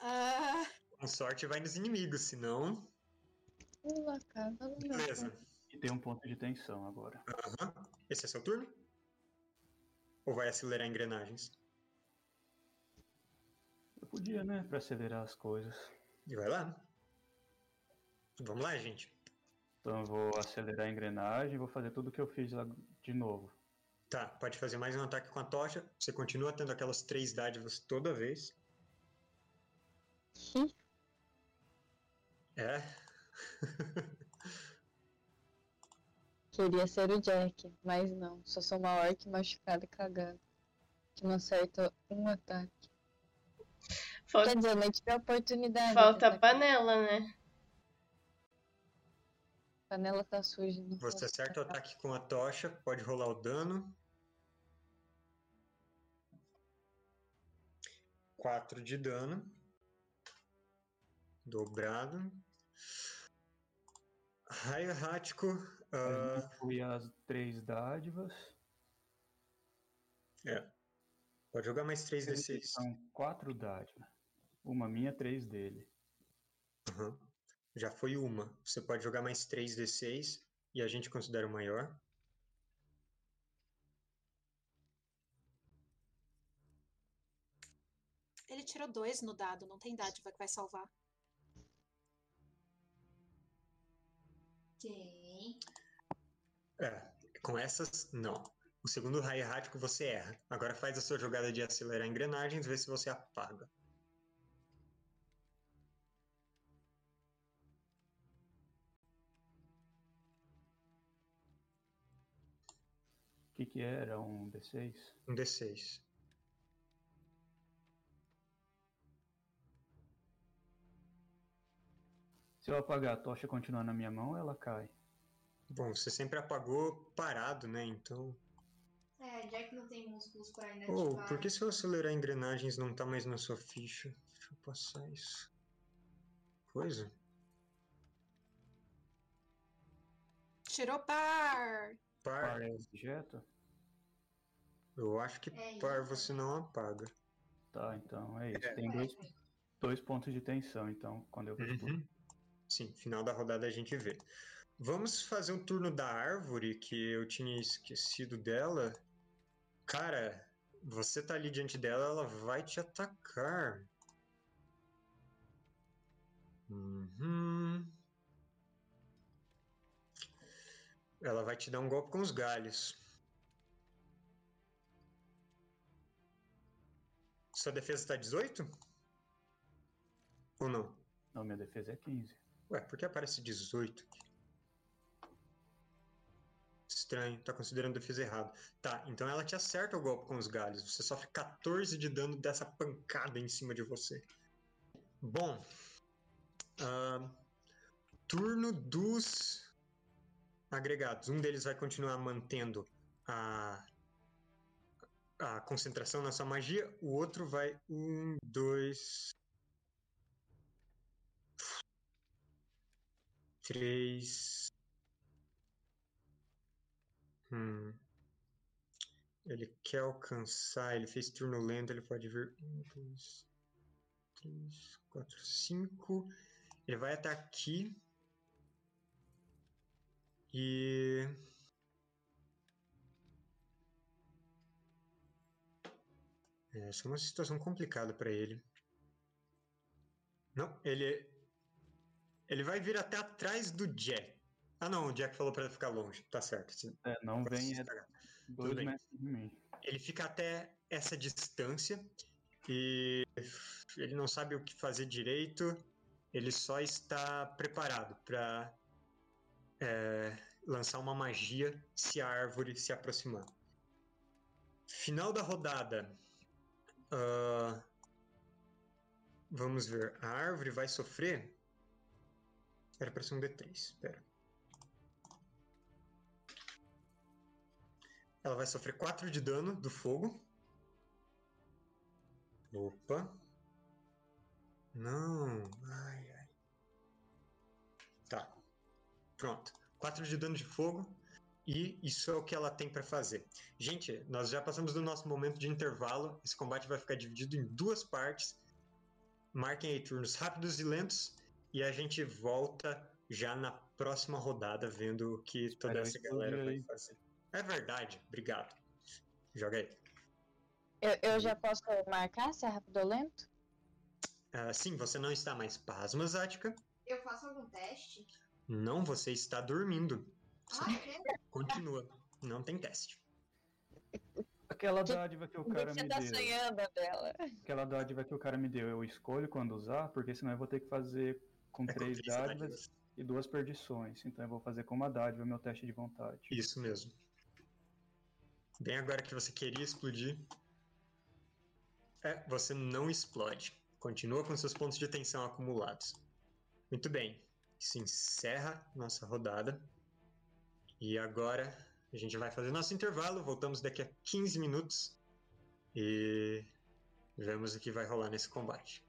Ah. Com sorte vai nos inimigos, senão. Pula, cara. Beleza. E tem um ponto de tensão agora. Uhum. Esse é seu turno? Ou vai acelerar engrenagens? Eu podia, né? Pra acelerar as coisas. E vai lá. Vamos lá, gente. Então eu vou acelerar a engrenagem e vou fazer tudo que eu fiz lá de novo. Tá, pode fazer mais um ataque com a tocha. Você continua tendo aquelas três dádivas toda vez. É. Queria ser o Jack, mas não. Só sou uma orc machucada e cagada. Que não acerta um ataque. Falta, Quer dizer, não tive a oportunidade. falta a panela, né? A panela tá suja. Não Você acerta o ataque com a tocha, pode rolar o dano. 4 de dano. Dobrado. Raio errático. Ah, fui as três dádivas. é. Pode jogar mais 3d6. São quatro dádivas. Uma minha, três dele. Aham. Já foi uma. Você pode jogar mais 3d6 e a gente considera o maior. Ele tirou dois no dado, não tem dádiva que vai salvar. Tem. É, com essas, não. O segundo raio errático você erra. Agora faz a sua jogada de acelerar engrenagens, vê se você apaga. Que que era? Um D6? Um D6. Se eu apagar a tocha e continuar na minha mão, ela cai. Bom, você sempre apagou parado, né? Então. É, Jack não tem músculos pra ainda Oh, ativar. por que se eu acelerar engrenagens não tá mais na sua ficha? Deixa eu passar isso. Coisa? Tirou par! Par. Par é objeto? Eu acho que É par você não apaga. Tá, então é isso. É. Tem dois, dois pontos de tensão, então, quando eu Uhum. Sim, final da rodada a gente vê. Vamos fazer um turno da árvore, que eu tinha esquecido dela. Cara, você tá ali diante dela, ela vai te atacar. Uhum. Ela vai te dar um golpe com os galhos. Sua defesa tá 18? Ou não? Não, minha defesa é 15. Ué, por que aparece 18 aqui? Estranho, tá considerando defesa errado. Tá, então ela te acerta o golpe com os galhos. Você sofre 14 de dano dessa pancada em cima de você. Bom. ahn, turno dos agregados. Um deles vai continuar mantendo a, a concentração na sua magia. O outro vai. Um, dois, Três. Hum. Ele quer alcançar, ele fez turno lento, ele pode vir. Um, dois, três, quatro, cinco. Ele vai até aqui. E. Essa é uma situação complicada para ele. Não, ele. Ele vai vir até atrás do Jack. Ah, não, o Jack falou pra ficar longe. Tá certo. sim. É, não vem é dois metros de mim. Ele fica até essa distância e ele não sabe o que fazer direito. Ele só está preparado para lançar uma magia se a árvore se aproximar. Final da rodada. Ah, vamos ver. A árvore vai sofrer. Era para ser um D3. Espera. Ela vai sofrer 4 de dano do fogo. Opa. Não. Ai, ai. Tá. Pronto. 4 de dano de fogo. E isso é o que ela tem pra fazer. Gente, nós já passamos do nosso momento de intervalo. Esse combate vai ficar dividido em duas partes. Marquem aí turnos rápidos e lentos. E a gente volta já na próxima rodada, vendo o que toda essa galera vai aí. fazer. É verdade, obrigado. Joga aí. Eu, eu já posso marcar se é rápido ou lento? Ah, sim, você não está mais pasma, Zática. Eu faço algum teste? Não, você está dormindo. Ah, é? Continua. Não tem teste. Aquela Que- dádiva que o cara você me tá deu. sonhando, Bela? Aquela dádiva que o cara me deu, eu escolho quando usar, porque senão eu vou ter que fazer com É com três três dádivas dádivas. e duas perdições. Então eu vou fazer com uma dádiva meu teste de vontade. Isso mesmo. Bem agora que você queria explodir. É, você não explode. Continua com seus pontos de tensão acumulados. Muito bem. Isso encerra nossa rodada. E agora a gente vai fazer nosso intervalo. Voltamos daqui a 15 minutos. E vemos o que vai rolar nesse combate.